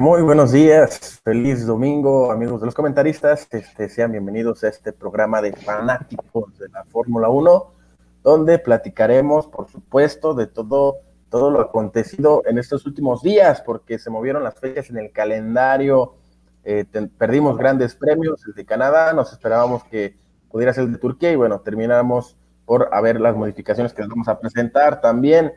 Muy buenos días, feliz domingo, amigos de los comentaristas. Este, sean bienvenidos a este programa de fanáticos de la Fórmula 1, donde platicaremos, por supuesto, de todo, todo lo acontecido en estos últimos días, porque se movieron las fechas en el calendario, eh, perdimos grandes premios, el de Canadá, nos esperábamos que pudiera ser el de Turquía y bueno, terminamos por haber las modificaciones que les vamos a presentar. También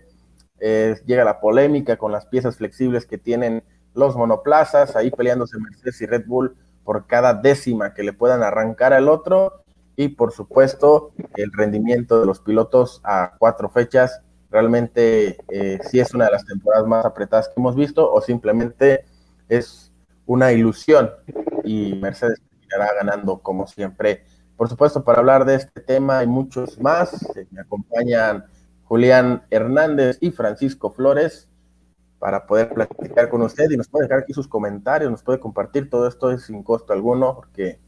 eh, llega la polémica con las piezas flexibles que tienen los monoplazas, ahí peleándose Mercedes y Red Bull por cada décima que le puedan arrancar al otro. Y por supuesto, el rendimiento de los pilotos a cuatro fechas. Realmente, eh, si es una de las temporadas más apretadas que hemos visto, o simplemente es una ilusión y Mercedes terminará ganando como siempre. Por supuesto, para hablar de este tema y muchos más, eh, me acompañan Julián Hernández y Francisco Flores para poder platicar con usted y nos puede dejar aquí sus comentarios, nos puede compartir todo esto sin costo alguno porque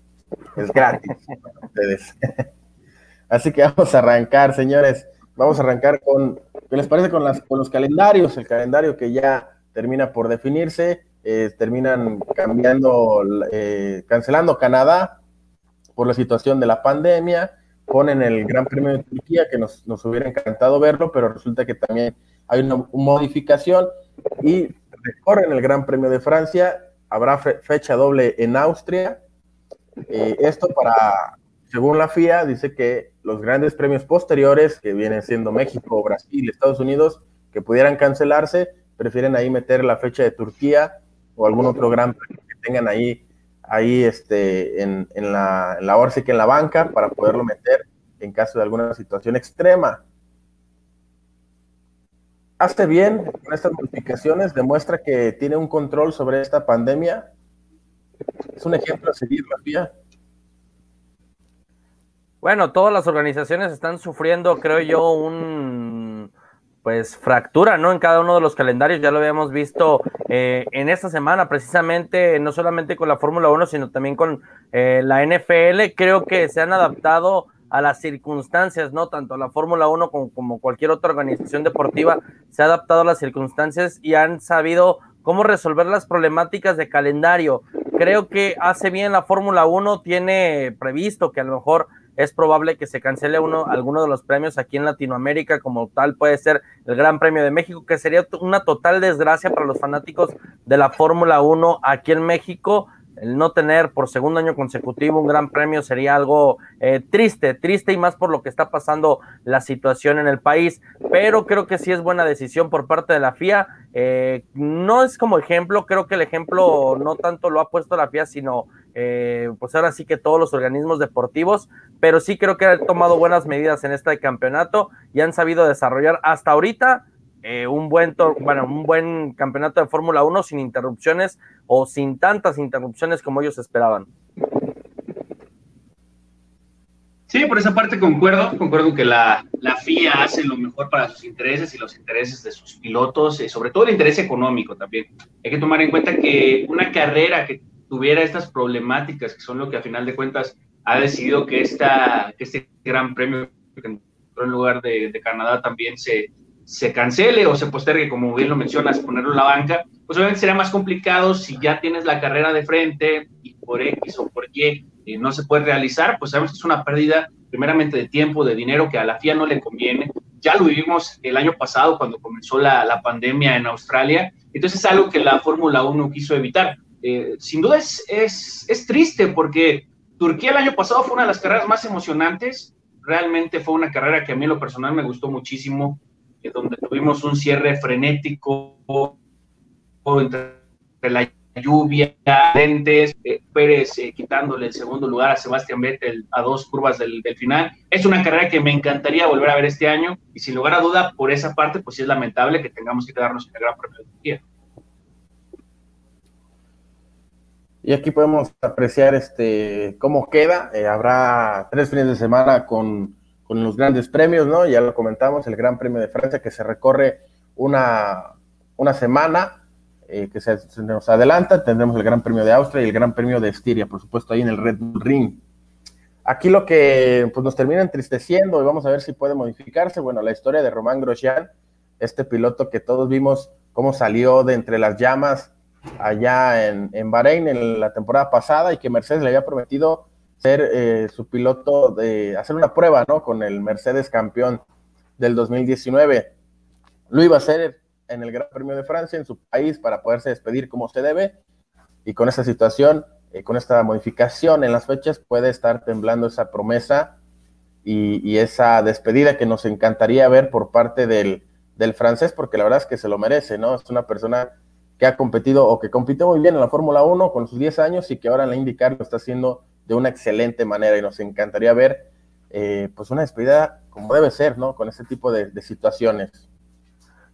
es gratis para ustedes. Así que vamos a arrancar, señores. Vamos a arrancar con, ¿qué les parece con, las, los calendarios? El calendario que ya termina por definirse, eh, terminan cambiando, eh, cancelando Canadá por la situación de la pandemia, ponen el Gran Premio de Turquía, que nos, nos hubiera encantado verlo, pero resulta que también hay una modificación y recorren el Gran Premio de Francia. Habrá fecha doble en Austria. Eh, esto para, según la FIA, dice que los grandes premios posteriores, que vienen siendo México, Brasil, Estados Unidos, que pudieran cancelarse, prefieren ahí meter la fecha de Turquía o algún otro gran premio que tengan ahí, ahí este, en, en la, en la que en la banca para poderlo meter en caso de alguna situación extrema hace bien con estas modificaciones, demuestra que tiene un control sobre esta pandemia. Es un ejemplo a seguir, FIA. Bueno, todas las organizaciones están sufriendo, creo yo, un pues fractura, ¿no? En cada uno de los calendarios, ya lo habíamos visto eh, en esta semana, precisamente, no solamente con la Fórmula 1, sino también con eh, la NFL. Creo que se han adaptado a las circunstancias, ¿no? Tanto la Fórmula 1 como, cualquier otra organización deportiva se ha adaptado a las circunstancias y han sabido cómo resolver las problemáticas de calendario. Creo que hace bien la Fórmula 1, tiene previsto que a lo mejor es probable que se cancele uno, alguno de los premios aquí en Latinoamérica, como tal puede ser el Gran Premio de México, que sería una total desgracia para los fanáticos de la Fórmula 1 aquí en México el no tener por segundo año consecutivo un gran premio sería algo eh, triste, triste y más por lo que está pasando la situación en el país, pero creo que sí es buena decisión por parte de la FIA. Eh, no es como ejemplo, creo que el ejemplo no tanto lo ha puesto la FIA, sino eh, pues ahora sí que todos los organismos deportivos, pero sí creo que han tomado buenas medidas en este campeonato y han sabido desarrollar hasta ahorita eh, un, buen bueno, un buen campeonato de Fórmula 1 sin interrupciones o sin tantas interrupciones como ellos esperaban. Sí, por esa parte concuerdo, concuerdo que la, la FIA hace lo mejor para sus intereses y los intereses de sus pilotos, y sobre todo el interés económico también. Hay que tomar en cuenta que una carrera que tuviera estas problemáticas, que son lo que a final de cuentas ha decidido que, esta, que este gran premio que en lugar de Canadá también se, se cancele o se postergue, como bien lo mencionas, ponerlo en la banca, pues obviamente sería más complicado si ya tienes la carrera de frente y por X o por Y eh, no se puede realizar, pues sabemos que es una pérdida primeramente de tiempo, de dinero que a la FIA no le conviene. Ya lo vivimos el año pasado cuando comenzó la, pandemia en Australia, entonces es algo que la Fórmula 1 quiso evitar. Eh, sin duda es, es, es triste porque Turquía el año pasado fue una de las carreras más emocionantes, realmente fue una carrera que a mí lo personal me gustó muchísimo, donde tuvimos un cierre frenético entre la lluvia, lentes, eh, Pérez eh, quitándole el segundo lugar a Sebastián Vettel a dos curvas del, final. Es una carrera que me encantaría volver a ver este año y sin lugar a duda, por esa parte, pues sí es lamentable que tengamos que quedarnos en el Gran Premio de Turquía. Y aquí podemos apreciar este cómo queda. Eh, habrá tres fines de semana con con los grandes premios, ¿no? Ya lo comentamos, el Gran Premio de Francia que se recorre una, una semana, eh, que se, nos adelanta, tendremos el Gran Premio de Austria y el Gran Premio de Estiria, por supuesto, ahí en el Red Bull Ring. Aquí lo que pues, nos termina entristeciendo, y vamos a ver si puede modificarse, bueno, la historia de Román Grosjean, este piloto que todos vimos cómo salió de entre las llamas allá en, en Bahrein en la temporada pasada y que Mercedes le había prometido ser eh, su piloto de hacer una prueba, ¿no? Con el Mercedes campeón del 2019. Lo iba a hacer en el Gran Premio de Francia, en su país, para poderse despedir como se debe. Y con esta situación, eh, con esta modificación en las fechas, puede estar temblando esa promesa y, esa despedida que nos encantaría ver por parte del, francés, porque la verdad es que se lo merece, ¿no? Es una persona que ha competido o que compitió muy bien en la Fórmula 1 con sus 10 años y que ahora en la IndyCar lo está haciendo de una excelente manera y nos encantaría ver eh, pues una despedida como debe ser, ¿no? Con este tipo de, de situaciones.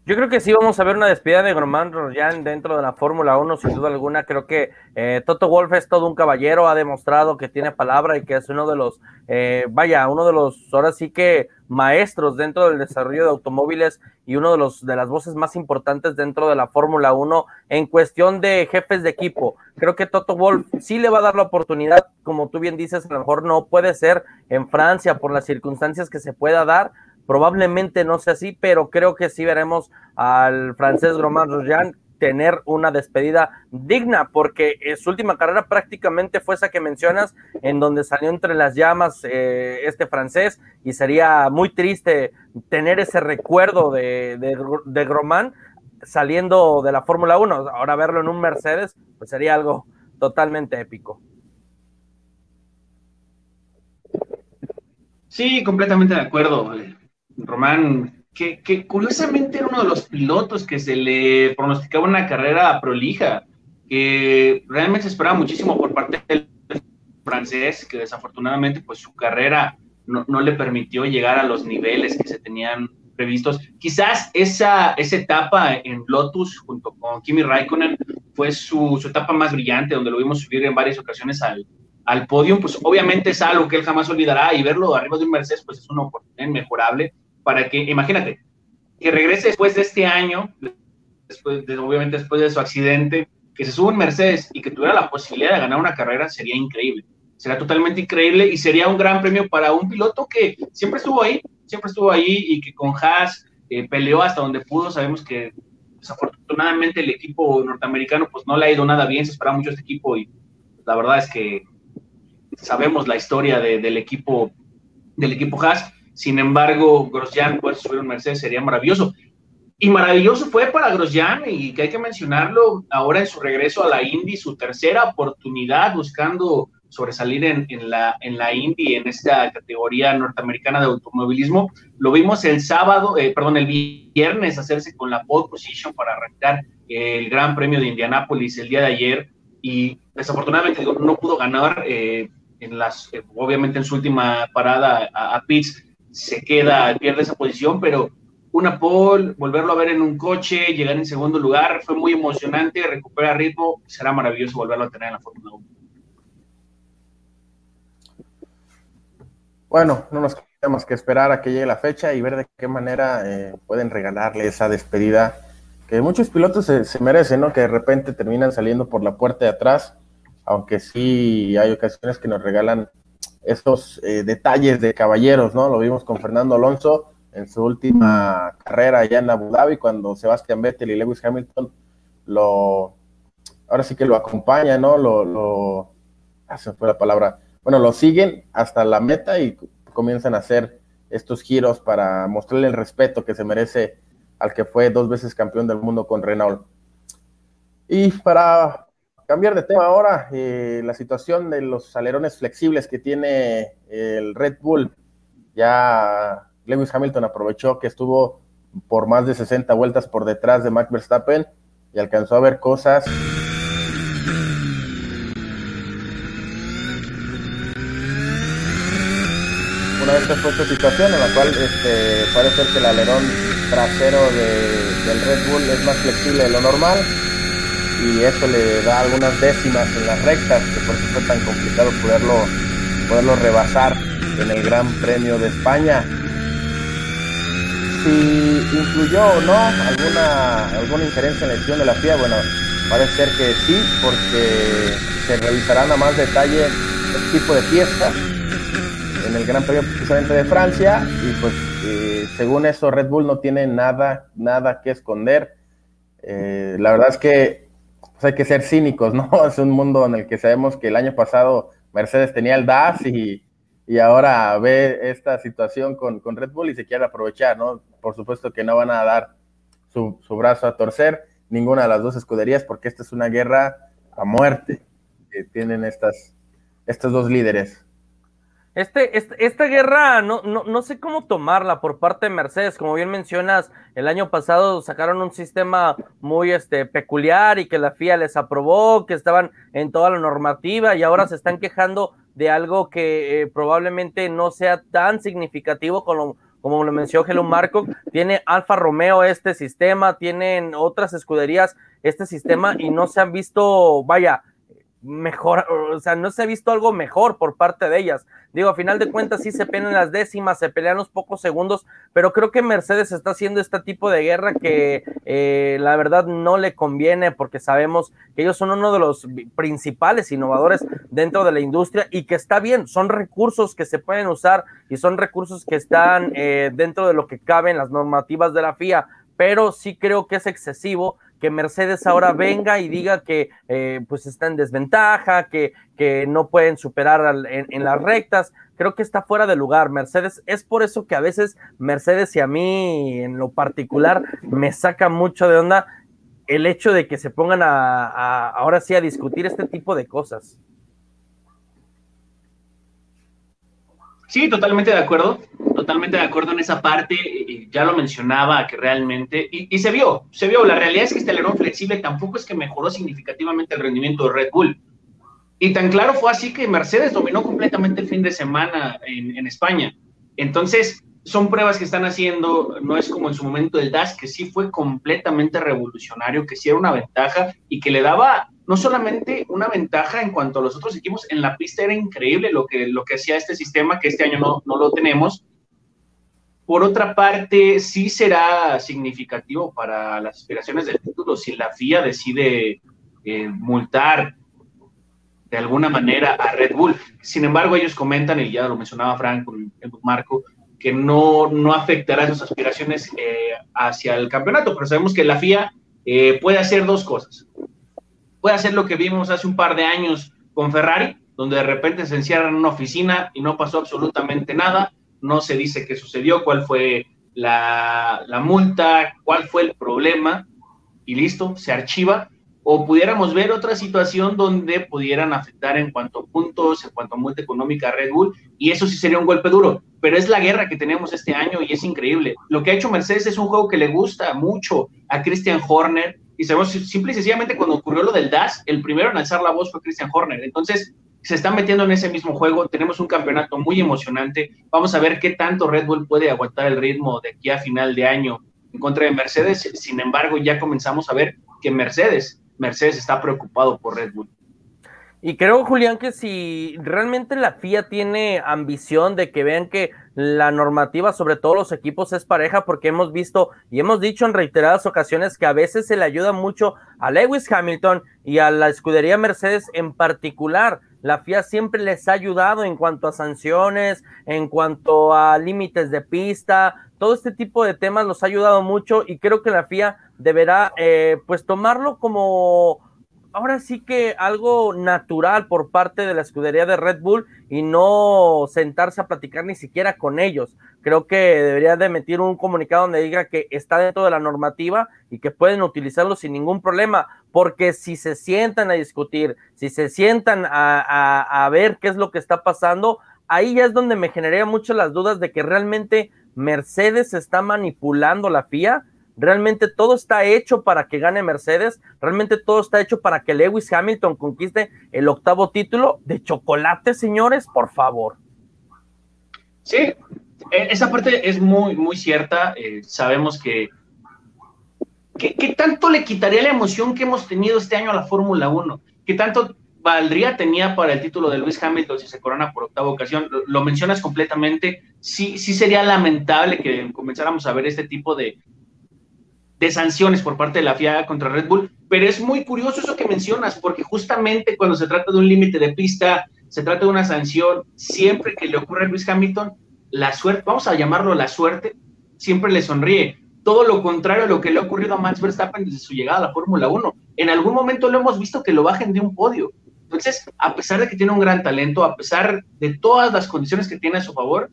Yo creo que sí vamos a ver una despedida de Gromán Royan dentro de la Fórmula 1, sin duda alguna. Creo que eh, Toto Wolf es todo un caballero, ha demostrado que tiene palabra y que es uno de los, eh, vaya, uno de los, ahora sí que maestros dentro del desarrollo de automóviles y uno de los de las voces más importantes dentro de la Fórmula 1 en cuestión de jefes de equipo. Creo que Toto Wolf sí le va a dar la oportunidad, como tú bien dices, a lo mejor no puede ser en Francia por las circunstancias que se pueda dar, Probablemente no sea así, pero creo que sí veremos al francés Romain Grosjean tener una despedida digna, porque su última carrera prácticamente fue esa que mencionas, en donde salió entre las llamas eh, este francés, y sería muy triste tener ese recuerdo de, de, Gromán saliendo de la Fórmula 1. Ahora verlo en un Mercedes, pues sería algo totalmente épico. Sí, completamente de acuerdo. Román, que, curiosamente era uno de los pilotos que se le pronosticaba una carrera prolija, que realmente se esperaba muchísimo por parte del francés, que desafortunadamente pues su carrera no, le permitió llegar a los niveles que se tenían previstos. Quizás esa, etapa en Lotus junto con Kimi Raikkonen fue su, su etapa más brillante, donde lo vimos subir en varias ocasiones al, al podio, pues obviamente es algo que él jamás olvidará y verlo arriba de un Mercedes pues es una oportunidad inmejorable para que, imagínate, que regrese después de este año, después de, obviamente después de su accidente, que se suba un Mercedes y que tuviera la posibilidad de ganar una carrera, sería increíble. Sería totalmente increíble y sería un gran premio para un piloto que siempre estuvo ahí, siempre estuvo ahí y que con Haas eh, peleó hasta donde pudo. Sabemos que desafortunadamente el equipo norteamericano pues no le ha ido nada bien, se espera mucho este equipo y la verdad es que sabemos la historia del equipo del equipo Haas sin embargo, Grosjean puede subir un Mercedes sería maravilloso. Y maravilloso fue para Grosjean y que hay que mencionarlo ahora en su regreso a la Indy, su tercera oportunidad buscando sobresalir en, la, en la Indy, en esta categoría norteamericana de automovilismo. Lo vimos el sábado, eh, perdón, el viernes hacerse con la pole position para arrancar el Gran Premio de Indianápolis el día de ayer y desafortunadamente no pudo ganar eh, en las, eh, obviamente en su última parada a, a Pitts se queda, pierde esa posición, pero una pole, volverlo a ver en un coche, llegar en segundo lugar, fue muy emocionante, recupera ritmo, será maravilloso volverlo a tener en la Fórmula 1. Bueno, no nos queda más que esperar a que llegue la fecha y ver de qué manera eh, pueden regalarle esa despedida que muchos pilotos se, se, merecen, ¿no? Que de repente terminan saliendo por la puerta de atrás, aunque sí hay ocasiones que nos regalan estos eh, detalles de caballeros, ¿no? Lo vimos con Fernando Alonso en su última carrera allá en Abu Dhabi, cuando Sebastián Vettel y Lewis Hamilton lo, ahora sí que lo acompañan, ¿no? Lo, lo, ah, fue la palabra, bueno, lo siguen hasta la meta y comienzan a hacer estos giros para mostrarle el respeto que se merece al que fue dos veces campeón del mundo con Renault. Y para cambiar de tema ahora, eh, la situación de los alerones flexibles que tiene el Red Bull. Ya Lewis Hamilton aprovechó que estuvo por más de 60 vueltas por detrás de Max Verstappen y alcanzó a ver cosas. Una vez que fue esta situación en la cual este, parece ser que el alerón trasero del Red Bull es más flexible de lo normal, y eso le da algunas décimas en las rectas, que por eso fue tan complicado poderlo, poderlo rebasar en el Gran Premio de España. Si influyó o no alguna, alguna injerencia en la decisión de la FIA, bueno, parece ser que sí, porque se revisarán a más detalle este tipo de fiestas en el Gran Premio precisamente de Francia y pues eh, según eso Red Bull no tiene nada, nada que esconder. Eh, la verdad es que hay que ser cínicos, ¿no? Es un mundo en el que sabemos que el año pasado Mercedes tenía el DAS y, y ahora ve esta situación con, con, Red Bull y se quiere aprovechar, ¿no? Por supuesto que no van a dar su, su brazo a torcer ninguna de las dos escuderías porque esta es una guerra a muerte que tienen estas, estos dos líderes. Este, este, esta guerra no, no, no, sé cómo tomarla por parte de Mercedes. Como bien mencionas, el año pasado sacaron un sistema muy este, peculiar y que la FIA les aprobó, que estaban en toda la normativa y ahora se están quejando de algo que eh, probablemente no sea tan significativo como, como lo mencionó Helmut Marco. Tiene Alfa Romeo este sistema, tienen otras escuderías este sistema y no se han visto, vaya, mejor, o sea, no se ha visto algo mejor por parte de ellas. Digo, a final de cuentas sí se pelean las décimas, se pelean los pocos segundos, pero creo que Mercedes está haciendo este tipo de guerra que eh, la verdad no le conviene porque sabemos que ellos son uno de los principales innovadores dentro de la industria y que está bien, son recursos que se pueden usar y son recursos que están eh, dentro de lo que cabe en las normativas de la FIA, pero sí creo que es excesivo que Mercedes ahora venga y diga que eh, pues está en desventaja, que, que no pueden superar en, las rectas. Creo que está fuera de lugar Mercedes. Es por eso que a veces Mercedes y a mí en lo particular me saca mucho de onda el hecho de que se pongan a ahora sí a discutir este tipo de cosas. Sí, totalmente de acuerdo, totalmente de acuerdo en esa parte, ya lo mencionaba que realmente, y, se vio, se vio, la realidad es que este alerón flexible tampoco es que mejoró significativamente el rendimiento de Red Bull. Y tan claro fue así que Mercedes dominó completamente el fin de semana en, en España. Entonces, son pruebas que están haciendo, no es como en su momento el DAS, que sí fue completamente revolucionario, que sí era una ventaja y que le daba no solamente una ventaja en cuanto a los otros equipos, en la pista era increíble lo que, lo que hacía este sistema, que este año no, no lo tenemos. Por otra parte, sí será significativo para las aspiraciones del título si la FIA decide eh, multar de alguna manera a Red Bull. Sin embargo, ellos comentan, y ya lo mencionaba Frank con Marco, que no, no afectará sus aspiraciones eh, hacia el campeonato, pero sabemos que la FIA eh, puede hacer dos cosas puede hacer lo que vimos hace un par de años con Ferrari, donde de repente se encierran en una oficina y no pasó absolutamente nada, no se dice qué sucedió, cuál fue la, multa, cuál fue el problema, y listo, se archiva. O pudiéramos ver otra situación donde pudieran afectar en cuanto a puntos, en cuanto a multa económica a Red Bull, y eso sí sería un golpe duro. Pero es la guerra que tenemos este año y es increíble. Lo que ha hecho Mercedes es un juego que le gusta mucho a Christian Horner, y sabemos simple y sencillamente cuando ocurrió lo del DAS, el primero en alzar la voz fue Christian Horner. Entonces, se están metiendo en ese mismo juego. Tenemos un campeonato muy emocionante. Vamos a ver qué tanto Red Bull puede aguantar el ritmo de aquí a final de año en contra de Mercedes. Sin embargo, ya comenzamos a ver que Mercedes, Mercedes está preocupado por Red Bull. Y creo, Julián, que si realmente la FIA tiene ambición de que vean que la normativa sobre todos los equipos es pareja, porque hemos visto y hemos dicho en reiteradas ocasiones que a veces se le ayuda mucho a Lewis Hamilton y a la escudería Mercedes en particular. La FIA siempre les ha ayudado en cuanto a sanciones, en cuanto a límites de pista, todo este tipo de temas los ha ayudado mucho y creo que la FIA deberá eh, pues tomarlo como ahora sí que algo natural por parte de la escudería de Red Bull y no sentarse a platicar ni siquiera con ellos. Creo que debería de emitir un comunicado donde diga que está dentro de la normativa y que pueden utilizarlo sin ningún problema, porque si se sientan a discutir, si se sientan a, a ver qué es lo que está pasando, ahí ya es donde me generaría mucho las dudas de que realmente Mercedes está manipulando la FIA Realmente todo está hecho para que gane Mercedes. Realmente todo está hecho para que Lewis Hamilton conquiste el octavo título de chocolate, señores, por favor. Sí, e, esa parte es muy, muy cierta. Eh, sabemos que, ¿Qué tanto le quitaría la emoción que hemos tenido este año a la Fórmula 1? ¿Qué tanto valdría tenía para el título de Lewis Hamilton si se corona por octava ocasión? Lo, lo mencionas completamente. Sí, sí sería lamentable que comenzáramos a ver este tipo de, de sanciones por parte de la FIA contra Red Bull, pero es muy curioso eso que mencionas, porque justamente cuando se trata de un límite de pista, se trata de una sanción, siempre que le ocurre a Luis Hamilton, la suerte, vamos a llamarlo la suerte, siempre le sonríe. Todo lo contrario a lo que le ha ocurrido a Max Verstappen desde su llegada a la Fórmula 1. en algún momento lo hemos visto que lo bajen de un podio. Entonces, a pesar de que tiene un gran talento, a pesar de todas las condiciones que tiene a su favor,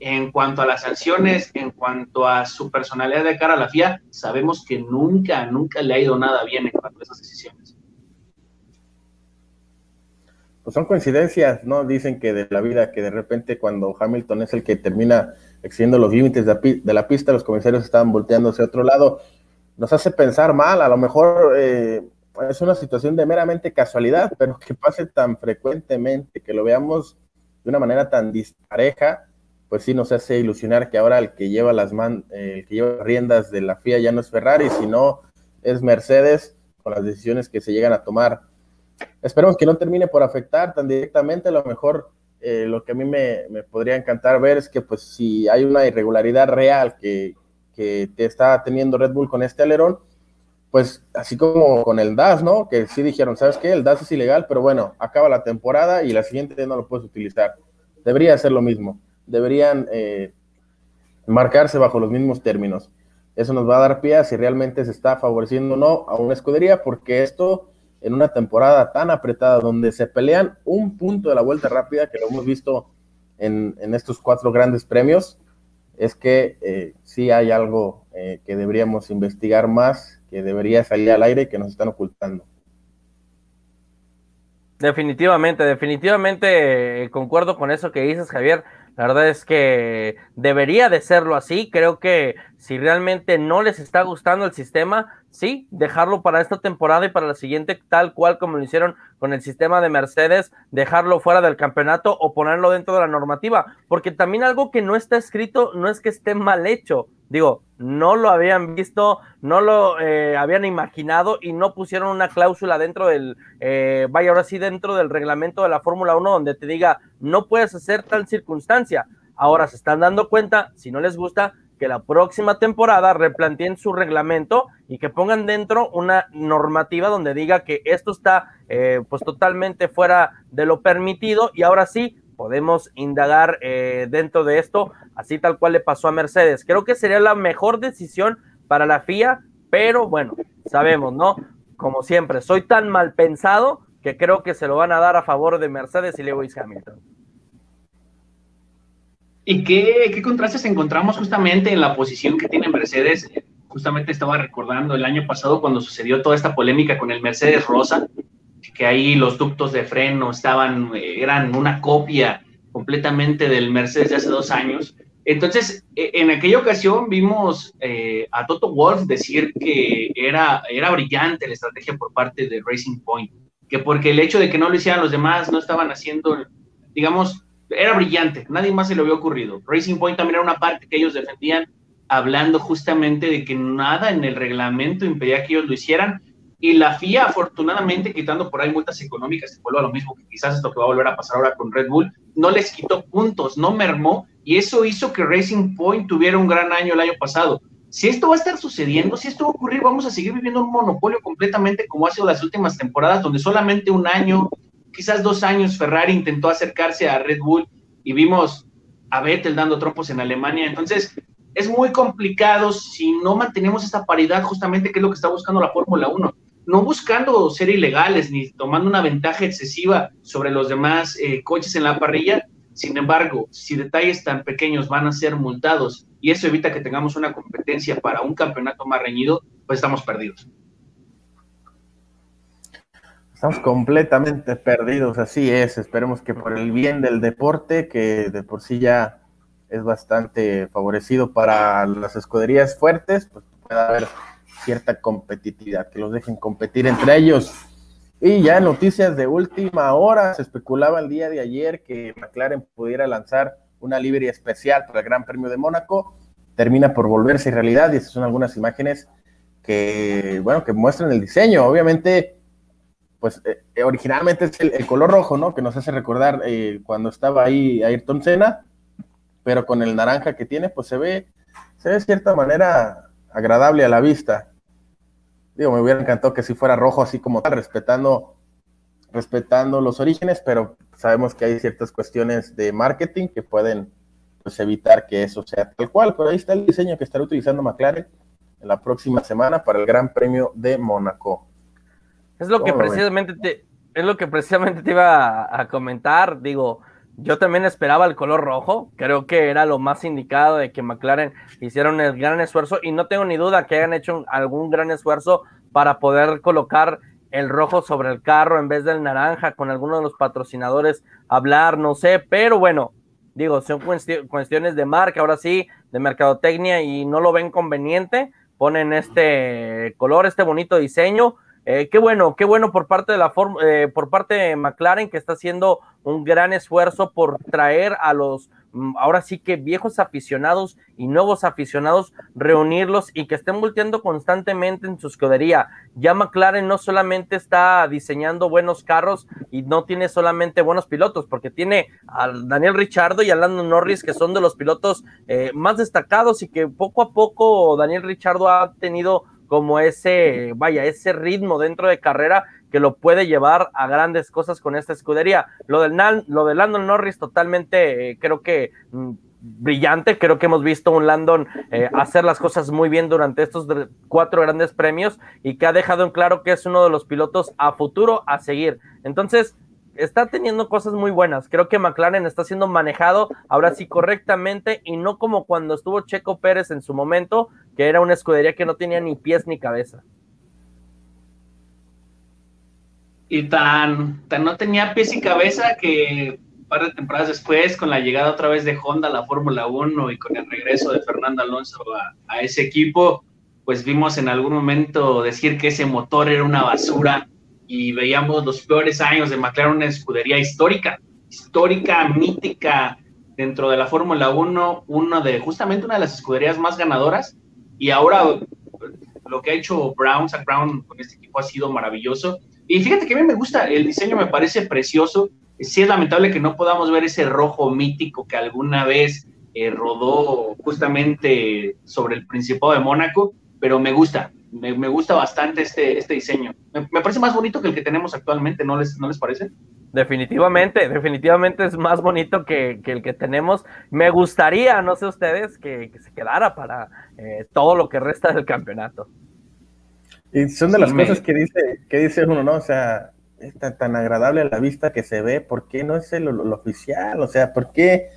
en cuanto a las sanciones, en cuanto a su personalidad de cara a la FIA, sabemos que nunca, nunca le ha ido nada bien en cuanto a esas decisiones. Pues son coincidencias, ¿no? Dicen que de la vida, que de repente cuando Hamilton es el que termina excediendo los límites de la pista, los comisarios estaban volteando hacia otro lado. Nos hace pensar mal, a lo mejor eh, es una situación de meramente casualidad, pero que pase tan frecuentemente, que lo veamos de una manera tan dispareja, pues sí nos hace ilusionar que ahora el que lleva las man, eh, el que lleva riendas de la FIA ya no es Ferrari, sino es Mercedes con las decisiones que se llegan a tomar. Esperemos que no termine por afectar tan directamente, a lo mejor eh, lo que a mí me, podría encantar ver es que pues si hay una irregularidad real que, que te está teniendo Red Bull con este alerón, pues así como con el DAS, ¿no? Que sí dijeron, ¿sabes qué? El DAS es ilegal, pero bueno, acaba la temporada y la siguiente no lo puedes utilizar. Debería ser lo mismo. Deberían eh, marcarse bajo los mismos términos. Eso nos va a dar pie a si realmente se está favoreciendo o no a una escudería, porque esto en una temporada tan apretada donde se pelean un punto de la vuelta rápida, que lo hemos visto en, en estos cuatro grandes premios, es que eh, sí hay algo eh, que deberíamos investigar más que debería salir al aire y que nos están ocultando. Definitivamente, definitivamente concuerdo con eso que dices, Javier. La verdad es que debería de serlo así. Creo que si realmente no les está gustando el sistema, sí, dejarlo para esta temporada y para la siguiente, tal cual como lo hicieron con el sistema de Mercedes, dejarlo fuera del campeonato o ponerlo dentro de la normativa. Porque también algo que no está escrito no es que esté mal hecho. Digo, no lo habían visto, no lo eh, habían imaginado y no pusieron una cláusula dentro del, eh, vaya ahora sí, dentro del reglamento de la Fórmula 1 donde te diga, no puedes hacer tal circunstancia. Ahora se están dando cuenta, si no les gusta, que la próxima temporada replanteen su reglamento y que pongan dentro una normativa donde diga que esto está eh, pues totalmente fuera de lo permitido y ahora sí podemos indagar eh, dentro de esto, así tal cual le pasó a Mercedes. Creo que sería la mejor decisión para la FIA, pero bueno, sabemos, ¿no? Como siempre, soy tan mal pensado que creo que se lo van a dar a favor de Mercedes y Lewis Hamilton. ¿Y qué, qué contrastes encontramos justamente en la posición que tiene Mercedes? Justamente estaba recordando el año pasado cuando sucedió toda esta polémica con el Mercedes Rosa, que ahí los ductos de freno estaban, eh, eran una copia completamente del Mercedes de hace dos años. Entonces, e, en aquella ocasión vimos eh, a Toto Wolf decir que era, era brillante la estrategia por parte de Racing Point, que porque el hecho de que no lo hicieran los demás, no estaban haciendo, digamos, era brillante, nadie más se le había ocurrido. Racing Point también era una parte que ellos defendían, hablando justamente de que nada en el reglamento impedía que ellos lo hicieran. Y la FIA, afortunadamente, quitando por ahí multas económicas, se vuelve a lo mismo que quizás es lo que va a volver a pasar ahora con Red Bull, no les quitó puntos, no mermó, y eso hizo que Racing Point tuviera un gran año el año pasado. Si esto va a estar sucediendo, si esto va a ocurrir, vamos a seguir viviendo un monopolio completamente como ha sido las últimas temporadas, donde solamente un año quizás dos años Ferrari intentó acercarse a Red Bull y vimos a Vettel dando trompos en Alemania. Entonces, es muy complicado si no mantenemos esta paridad, justamente que es lo que está buscando la Fórmula 1. No buscando ser ilegales ni tomando una ventaja excesiva sobre los demás eh, coches en la parrilla. Sin embargo, si detalles tan pequeños van a ser multados y eso evita que tengamos una competencia para un campeonato más reñido, pues estamos perdidos. Estamos completamente perdidos, así es. Esperemos que por el bien del deporte, que de por sí ya es bastante favorecido para las escuderías fuertes, pues pueda haber cierta competitividad, que los dejen competir entre ellos. Y ya noticias de última hora, se especulaba el día de ayer que McLaren pudiera lanzar una librería especial para el Gran Premio de Mónaco. Termina por volverse realidad y estas son algunas imágenes que, bueno, que muestran el diseño. Obviamente, pues eh, eh, originalmente es el, color rojo, ¿no? Que nos hace recordar eh, cuando estaba ahí Ayrton Senna, pero con el naranja que tiene, pues se ve, se ve de cierta manera agradable a la vista. Digo, me hubiera encantado que si fuera rojo así como tal, respetando, respetando los orígenes, pero sabemos que hay ciertas cuestiones de marketing que pueden pues, evitar que eso sea tal cual. Pero ahí está el diseño que estará utilizando McLaren en la próxima semana para el Gran Premio de Mónaco. Es lo que precisamente te, es lo que precisamente te iba a, comentar. Digo, yo también esperaba el color rojo. Creo que era lo más indicado de que McLaren hicieron el gran esfuerzo y no tengo ni duda que hayan hecho algún gran esfuerzo para poder colocar el rojo sobre el carro en vez del naranja con alguno de los patrocinadores hablar, no sé, pero bueno, digo, son cuestiones de marca, ahora sí, de mercadotecnia y no lo ven conveniente, ponen este color, este bonito diseño. Eh, qué bueno, qué bueno por parte de la eh, por parte de McLaren que está haciendo un gran esfuerzo por traer a los Mm, ahora sí que viejos aficionados y nuevos aficionados, reunirlos y que estén volteando constantemente en su escudería. Ya McLaren no solamente está diseñando buenos carros y no tiene solamente buenos pilotos, porque tiene a Daniel Richardo y a Lando Norris, que son de los pilotos eh, más destacados y que poco a poco Daniel Richardo ha tenido como ese, vaya, ese ritmo dentro de carrera que lo puede llevar a grandes cosas con esta escudería. Lo del, lo de Landon Norris totalmente, eh, creo que mm, brillante, creo que hemos visto un Landon eh, hacer las cosas muy bien durante estos cuatro grandes premios y que ha dejado en claro que es uno de los pilotos a futuro a seguir. Entonces, está teniendo cosas muy buenas. Creo que McLaren está siendo manejado ahora sí correctamente y no como cuando estuvo Checo Pérez en su momento, que era una escudería que no tenía ni pies ni cabeza. y tan, tan no tenía pies y cabeza que un par de temporadas después, con la llegada otra vez de Honda a la Fórmula 1 y con el regreso de Fernando Alonso a, ese equipo, pues vimos en algún momento decir que ese motor era una basura y veíamos los peores años de McLaren, una escudería histórica, histórica, mítica dentro de la Fórmula 1, uno de justamente una de las escuderías más ganadoras. Y ahora lo que ha hecho Brown, Zach Brown con este equipo ha sido maravilloso. Y fíjate que a mí me gusta, el diseño me parece precioso. Sí es lamentable que no podamos ver ese rojo mítico que alguna vez eh, rodó justamente sobre el Principado de Mónaco, pero me gusta, me, gusta bastante este, este diseño. Me, parece más bonito que el que tenemos actualmente, ¿no les, no les parece? Definitivamente, definitivamente es más bonito que, el que tenemos. Me gustaría, no sé ustedes, que, se quedara para eh, todo lo que resta del campeonato. Y son de las cosas que dice, que dice uno, ¿no? O sea, es tan, agradable a la vista que se ve, ¿por qué no es el, lo, oficial? O sea, ¿por qué,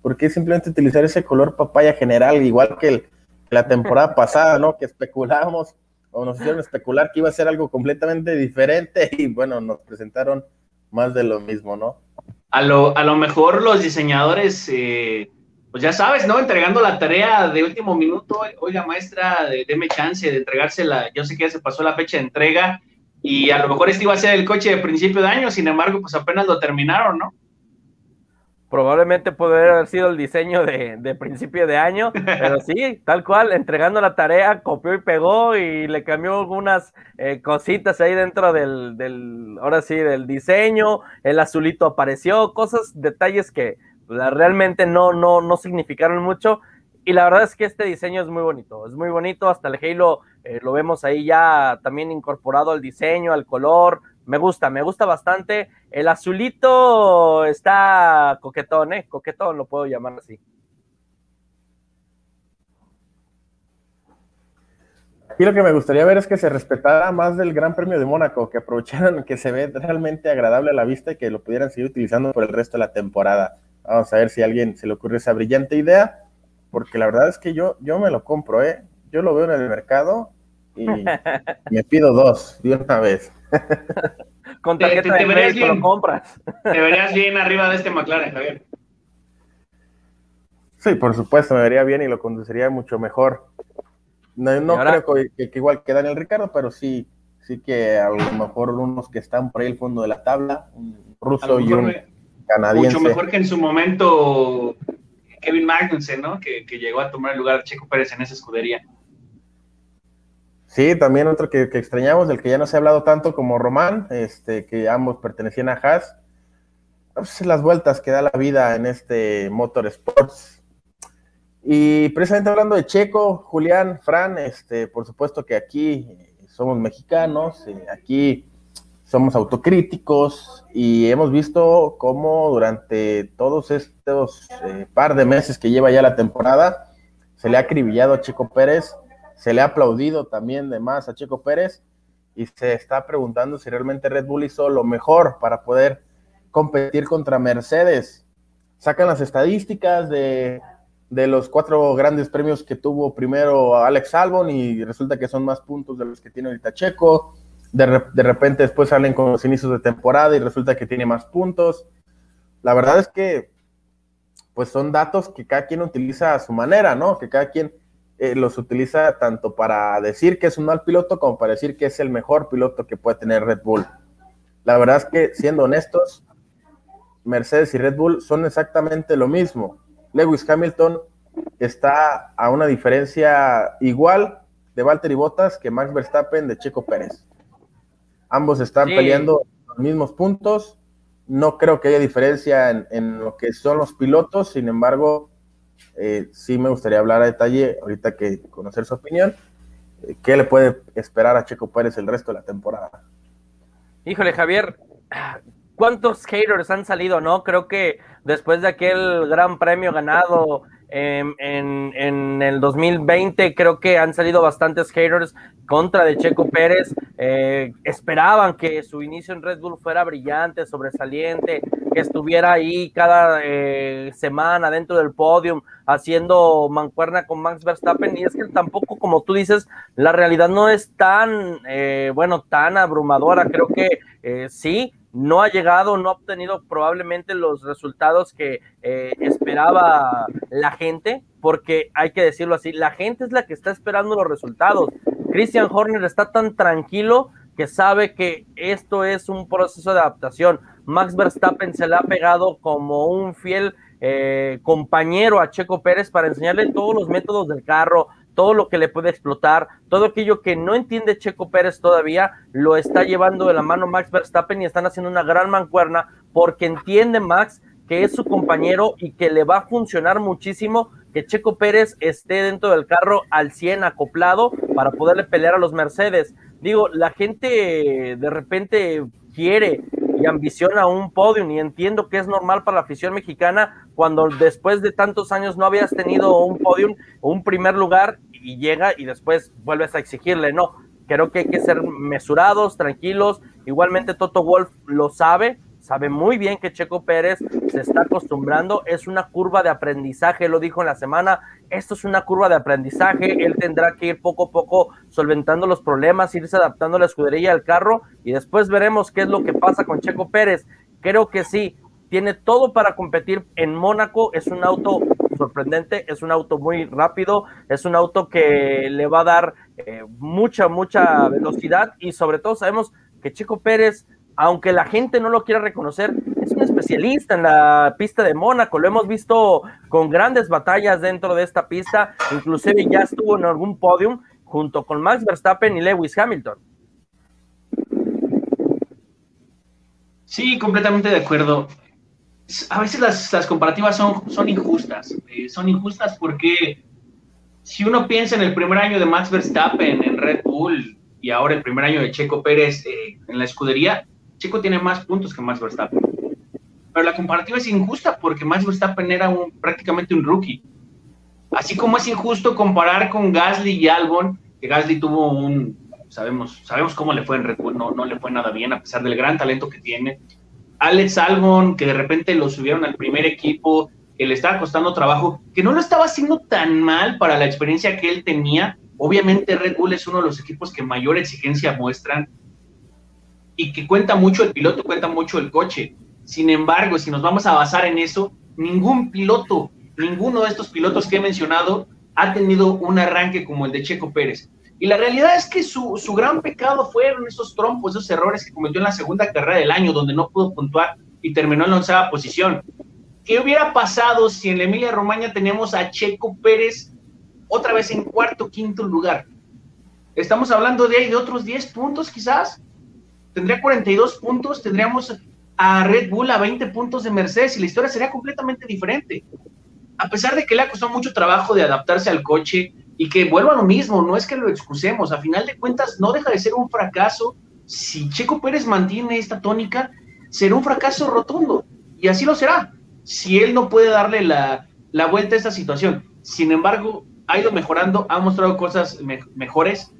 ¿por qué simplemente utilizar ese color papaya general, igual que la temporada pasada, ¿no? Que especulábamos o nos hicieron especular que iba a ser algo completamente diferente y bueno, nos presentaron más de lo mismo, ¿no? A lo, a lo mejor los diseñadores eh, pues ya sabes, ¿no? Entregando la tarea de último minuto, oiga maestra, déme chance de entregársela, yo sé que ya se pasó la fecha de entrega y a lo mejor este iba a ser el coche de principio de año, sin embargo, pues apenas lo terminaron, ¿no? Probablemente podría haber sido el diseño de, principio de año, pero sí, tal cual, entregando la tarea, copió y pegó y le cambió algunas eh, cositas ahí dentro del, del, ahora sí, del diseño, el azulito apareció, cosas, detalles que, realmente no, no, no significaron mucho. Y la verdad es que este diseño es muy bonito, es muy bonito, hasta el Halo eh, lo vemos ahí ya también incorporado al diseño, al color, me gusta, me gusta bastante. El azulito está coquetón, ¿eh? Coquetón lo puedo llamar así. Aquí lo que me gustaría ver es que se respetara más del Gran Premio de Mónaco, que aprovecharan que se ve realmente agradable a la vista y que lo pudieran seguir utilizando por el resto de la temporada. Vamos a ver si a alguien se le ocurre esa brillante idea, porque la verdad es que yo, yo me lo compro, ¿eh? Yo lo veo en el mercado y me pido dos de una vez. Con tarjeta te, verías bien, compras. Te verías bien arriba de este McLaren, Javier. Sí, por supuesto, me vería bien y lo conduciría mucho mejor. No, no creo que, igual que Daniel Ricardo, pero sí, sí que a lo mejor unos que están por ahí al fondo de la tabla, un ruso y un, mucho mejor que en su momento Kevin Magnussen, ¿no? Que, llegó a tomar el lugar de Checo Pérez en esa escudería. Sí, también otro que, extrañamos, del que ya no se ha hablado tanto como Román, este, que ambos pertenecían a Haas. Pues, las vueltas que da la vida en este Motorsports. Y precisamente hablando de Checo, Julián, Fran, este, por supuesto que aquí somos mexicanos, eh, aquí somos autocríticos y hemos visto cómo durante todos estos eh, par de meses que lleva ya la temporada se le ha acribillado a Checo Pérez, se le ha aplaudido también de más a Checo Pérez y se está preguntando si realmente Red Bull hizo lo mejor para poder competir contra Mercedes. Sacan las estadísticas de, los cuatro grandes premios que tuvo primero Alex Albon y resulta que son más puntos de los que tiene ahorita Checo. De, de repente después salen con los inicios de temporada y resulta que tiene más puntos. La verdad es que pues son datos que cada quien utiliza a su manera, ¿no? Que cada quien eh, los utiliza tanto para decir que es un mal piloto como para decir que es el mejor piloto que puede tener Red Bull. La verdad es que, siendo honestos, Mercedes y Red Bull son exactamente lo mismo. Lewis Hamilton está a una diferencia igual de Valtteri Bottas que Max Verstappen de Checo Pérez. Ambos están peleando los mismos puntos. No creo que haya diferencia en, en, lo que son los pilotos, sin embargo, eh, sí me gustaría hablar a detalle, ahorita que conocer su opinión, eh, qué le puede esperar a Checo Pérez el resto de la temporada. Híjole, Javier, ¿cuántos haters han salido, no? Creo que después de aquel gran premio ganado en, en, el 2020 creo que han salido bastantes haters contra de Checo Pérez. Eh, esperaban que su inicio en Red Bull fuera brillante, sobresaliente, que estuviera ahí cada eh, semana dentro del podium haciendo mancuerna con Max Verstappen. Y es que tampoco, como tú dices, la realidad no es tan, eh, bueno, tan abrumadora. Creo que sí, no ha llegado, no ha obtenido probablemente los resultados que eh, esperaba la gente, porque hay que decirlo así, la gente es la que está esperando los resultados. Christian Horner está tan tranquilo que sabe que esto es un proceso de adaptación. Max Verstappen se le ha pegado como un fiel eh, compañero a Checo Pérez para enseñarle todos los métodos del carro, todo lo que le puede explotar, todo aquello que no entiende Checo Pérez todavía, lo está llevando de la mano Max Verstappen y están haciendo una gran mancuerna porque entiende Max que es su compañero y que le va a funcionar muchísimo que Checo Pérez esté dentro del carro al 100 acoplado para poderle pelear a los Mercedes. Digo, la gente de repente quiere y ambiciona un podium y entiendo que es normal para la afición mexicana cuando después de tantos años no habías tenido un podium un primer lugar y llega y después vuelves a exigirle, no, creo que hay que ser mesurados, tranquilos, igualmente Toto Wolf lo sabe, sabe muy bien que Checo Pérez se está acostumbrando, es una curva de aprendizaje, lo dijo en la semana, esto es una curva de aprendizaje, él tendrá que ir poco a poco solventando los problemas, irse adaptando a la escudería al carro y después veremos qué es lo que pasa con Checo Pérez. Creo que sí, tiene todo para competir en Mónaco, es un auto sorprendente, es un auto muy rápido, es un auto que le va a dar eh, mucha, mucha velocidad y sobre todo sabemos que Checo Pérez aunque la gente no lo quiera reconocer, es un especialista en la pista de Mónaco. Lo hemos visto con grandes batallas dentro de esta pista, inclusive ya estuvo en algún podium junto con Max Verstappen y Lewis Hamilton. Sí, completamente de acuerdo. A veces las, comparativas son, injustas. Eh, son injustas porque si uno piensa en el primer año de Max Verstappen en Red Bull y ahora el primer año de Checo Pérez eh, en la escudería, Chico tiene más puntos que Max Verstappen. Pero la comparativa es injusta porque Max Verstappen era prácticamente un rookie. Así como es injusto comparar con Gasly y Albon, que Gasly tuvo un, sabemos, sabemos cómo le fue en Red Bull, no, no le fue nada bien a pesar del gran talento que tiene. Alex Albon, que de repente lo subieron al primer equipo, que le estaba costando trabajo, que no lo estaba haciendo tan mal para la experiencia que él tenía. Obviamente Red Bull es uno de los equipos que mayor exigencia muestran y que cuenta mucho el piloto, cuenta mucho el coche. Sin embargo, si nos vamos a basar en eso, ningún piloto, ninguno de estos pilotos que he mencionado ha tenido un arranque como el de Checo Pérez. Y la realidad es que su, su gran pecado fueron esos trompos, esos errores que cometió en la segunda carrera del año, donde no pudo puntuar y terminó en la onceava posición. ¿Qué hubiera pasado si en la Emilia Romagna teníamos a Checo Pérez otra vez en cuarto, quinto lugar? Estamos hablando de, de otros 10 puntos quizás tendría 42 puntos, tendríamos a Red Bull a 20 puntos de Mercedes y la historia sería completamente diferente. A pesar de que le ha costado mucho trabajo de adaptarse al coche y que vuelva a lo mismo, no es que lo excusemos, a final de cuentas no deja de ser un fracaso. Si Checo Pérez mantiene esta tónica, será un fracaso rotundo y así lo será, si él no puede darle la, la vuelta a esta situación. Sin embargo, ha ido mejorando, ha mostrado cosas mejores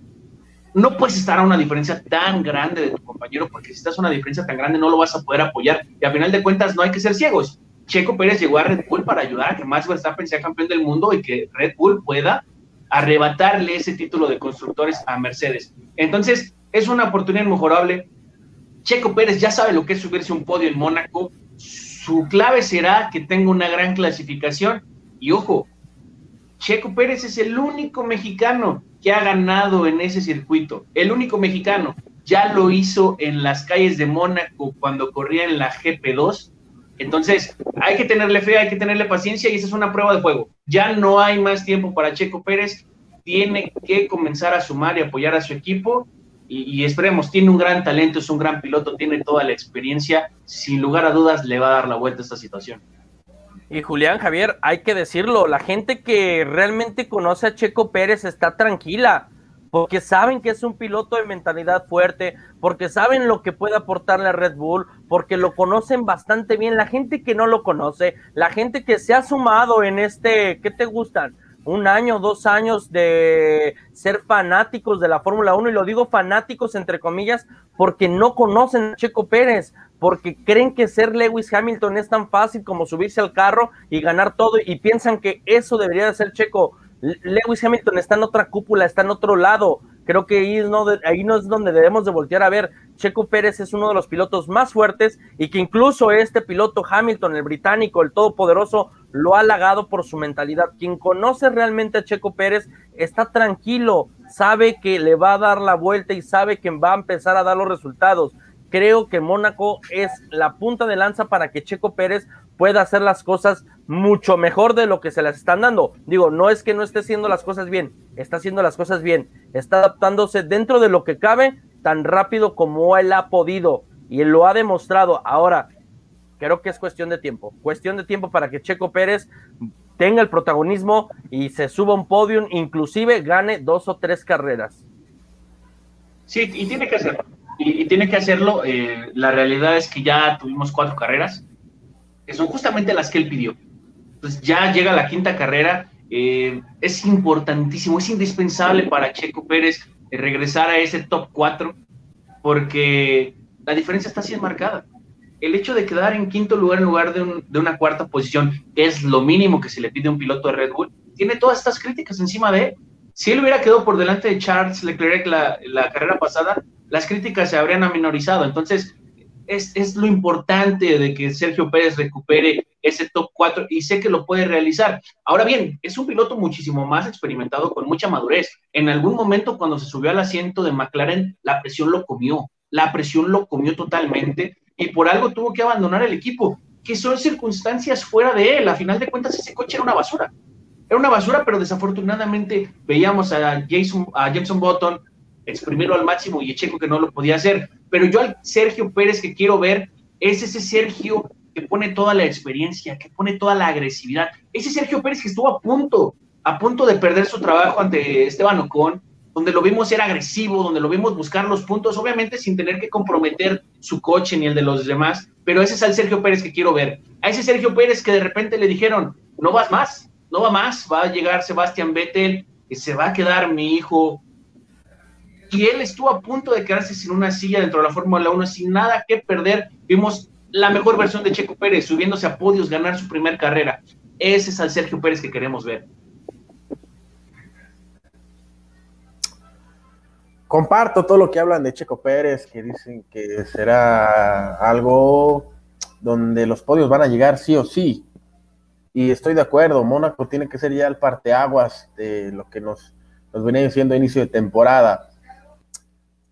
no puedes estar a una diferencia tan grande de tu compañero, porque si estás a una diferencia tan grande no lo vas a poder apoyar. Y a final de cuentas no hay que ser ciegos. Checo Pérez llegó a Red Bull para ayudar a que Max Verstappen sea campeón del mundo y que Red Bull pueda arrebatarle ese título de constructores a Mercedes. Entonces, es una oportunidad inmejorable. Checo Pérez ya sabe lo que es subirse a un podio en Mónaco. Su clave será que tenga una gran clasificación. Y ojo, Checo Pérez es el único mexicano que ha ganado en ese circuito. El único mexicano. Ya lo hizo en las calles de Mónaco cuando corría en la GP2 entonces, hay que tenerle fe, hay que tenerle paciencia y esa es una prueba de fuego. Ya no hay más tiempo para Checo Pérez, tiene que comenzar a sumar y apoyar a su equipo y, esperemos, tiene un gran talento, es un gran piloto, tiene toda la experiencia, sin lugar a dudas le va a dar la vuelta a esta situación. Y Julián Javier, hay que decirlo, la gente que realmente conoce a Checo Pérez está tranquila porque saben que es un piloto de mentalidad fuerte, porque saben lo que puede aportarle a Red Bull, porque lo conocen bastante bien. La gente que no lo conoce, la gente que se ha sumado en este, ¿qué te gustan? Un año, dos años de ser fanáticos de la Fórmula 1, y lo digo fanáticos entre comillas, porque no conocen a Checo Pérez, porque creen que ser Lewis Hamilton es tan fácil como subirse al carro y ganar todo, y piensan que eso debería de ser Checo Lewis Hamilton está en otra cúpula, está en otro lado. Creo que ahí no, ahí no es donde debemos de voltear a ver. Checo Pérez es uno de los pilotos más fuertes y que incluso este piloto Hamilton, el británico, el todopoderoso, lo ha halagado por su mentalidad. Quien conoce realmente a Checo Pérez está tranquilo, sabe que le va a dar la vuelta y sabe que va a empezar a dar los resultados. Creo que Mónaco es la punta de lanza para que Checo Pérez pueda hacer las cosas mucho mejor de lo que se las están dando. Digo, no es que no esté haciendo las cosas bien, está haciendo las cosas bien, está adaptándose dentro de lo que cabe tan rápido como él ha podido y lo ha demostrado. Ahora, creo que es cuestión de tiempo, cuestión de tiempo para que Checo Pérez tenga el protagonismo y se suba a un podium, inclusive gane dos o tres carreras. Sí, y tiene que hacerlo. Y, tiene que hacerlo. Eh, la realidad es que ya tuvimos cuatro carreras, que son justamente las que él pidió pues ya llega la quinta carrera. Eh, es importantísimo, es indispensable para Checo Pérez regresar a ese top 4 porque la diferencia está así marcada. El hecho de quedar en quinto lugar en lugar de, una cuarta posición, es lo mínimo que se le pide a un piloto de Red Bull, tiene todas estas críticas encima de él. Si él hubiera quedado por delante de Charles Leclerc la, la carrera pasada, las críticas se habrían aminorizado. Entonces, es, es, lo importante de que Sergio Pérez recupere ese top 4 y sé que lo puede realizar. Ahora bien, es un piloto muchísimo más experimentado con mucha madurez. En algún momento cuando se subió al asiento de McLaren, la presión lo comió, la presión lo comió totalmente y por algo tuvo que abandonar el equipo, que son circunstancias fuera de él. A final de cuentas ese coche era una basura. Era una basura, pero desafortunadamente veíamos a Jason, a Jameson Button exprimirlo al máximo y Checo que no lo podía hacer. Pero yo al Sergio Pérez que quiero ver es ese Sergio que pone toda la experiencia, que pone toda la agresividad. Ese Sergio Pérez que estuvo a punto, a punto de perder su trabajo ante Esteban Ocon, donde lo vimos ser agresivo, donde lo vimos buscar los puntos, obviamente sin tener que comprometer su coche ni el de los demás, pero ese es el Sergio Pérez que quiero ver. A ese Sergio Pérez que de repente le dijeron, no vas más, no va más, va a llegar Sebastián Vettel, que se va a quedar mi hijo. Y él estuvo a punto de quedarse sin una silla dentro de la Fórmula 1, sin nada que perder. Vimos la mejor versión de Checo Pérez, subiéndose a podios, ganar su primer carrera. Ese es el Sergio Pérez que queremos ver. Comparto todo lo que hablan de Checo Pérez, que dicen que será algo donde los podios van a llegar sí o sí. Y estoy de acuerdo, Mónaco tiene que ser ya el parteaguas de lo que nos, nos venía diciendo a inicio de temporada.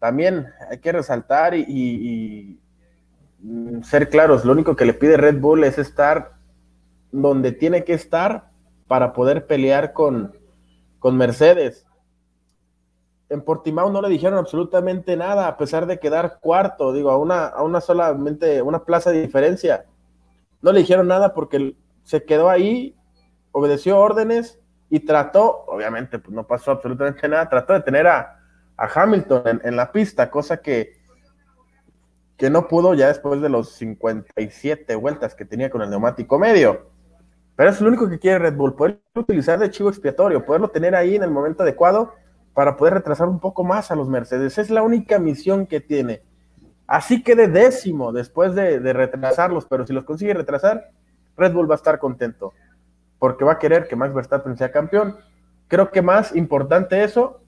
También hay que resaltar y ser claros, lo único que le pide Red Bull es estar donde tiene que estar para poder pelear con, con Mercedes. En Portimao no le dijeron absolutamente nada, a pesar de quedar cuarto, digo, a una, a una solamente, una plaza de diferencia. No le dijeron nada porque se quedó ahí, obedeció órdenes y trató, obviamente, pues no pasó absolutamente nada, trató de tener a, Hamilton en la pista, cosa que, que no pudo ya después de los 57 vueltas que tenía con el neumático medio. Pero es lo único que quiere Red Bull, poder utilizar de chivo expiatorio, poderlo tener ahí en el momento adecuado para poder retrasar un poco más a los Mercedes. Es la única misión que tiene. Así que de décimo después de, retrasarlos, pero si los consigue retrasar, Red Bull va a estar contento, porque va a querer que Max Verstappen sea campeón. Creo que más importante eso,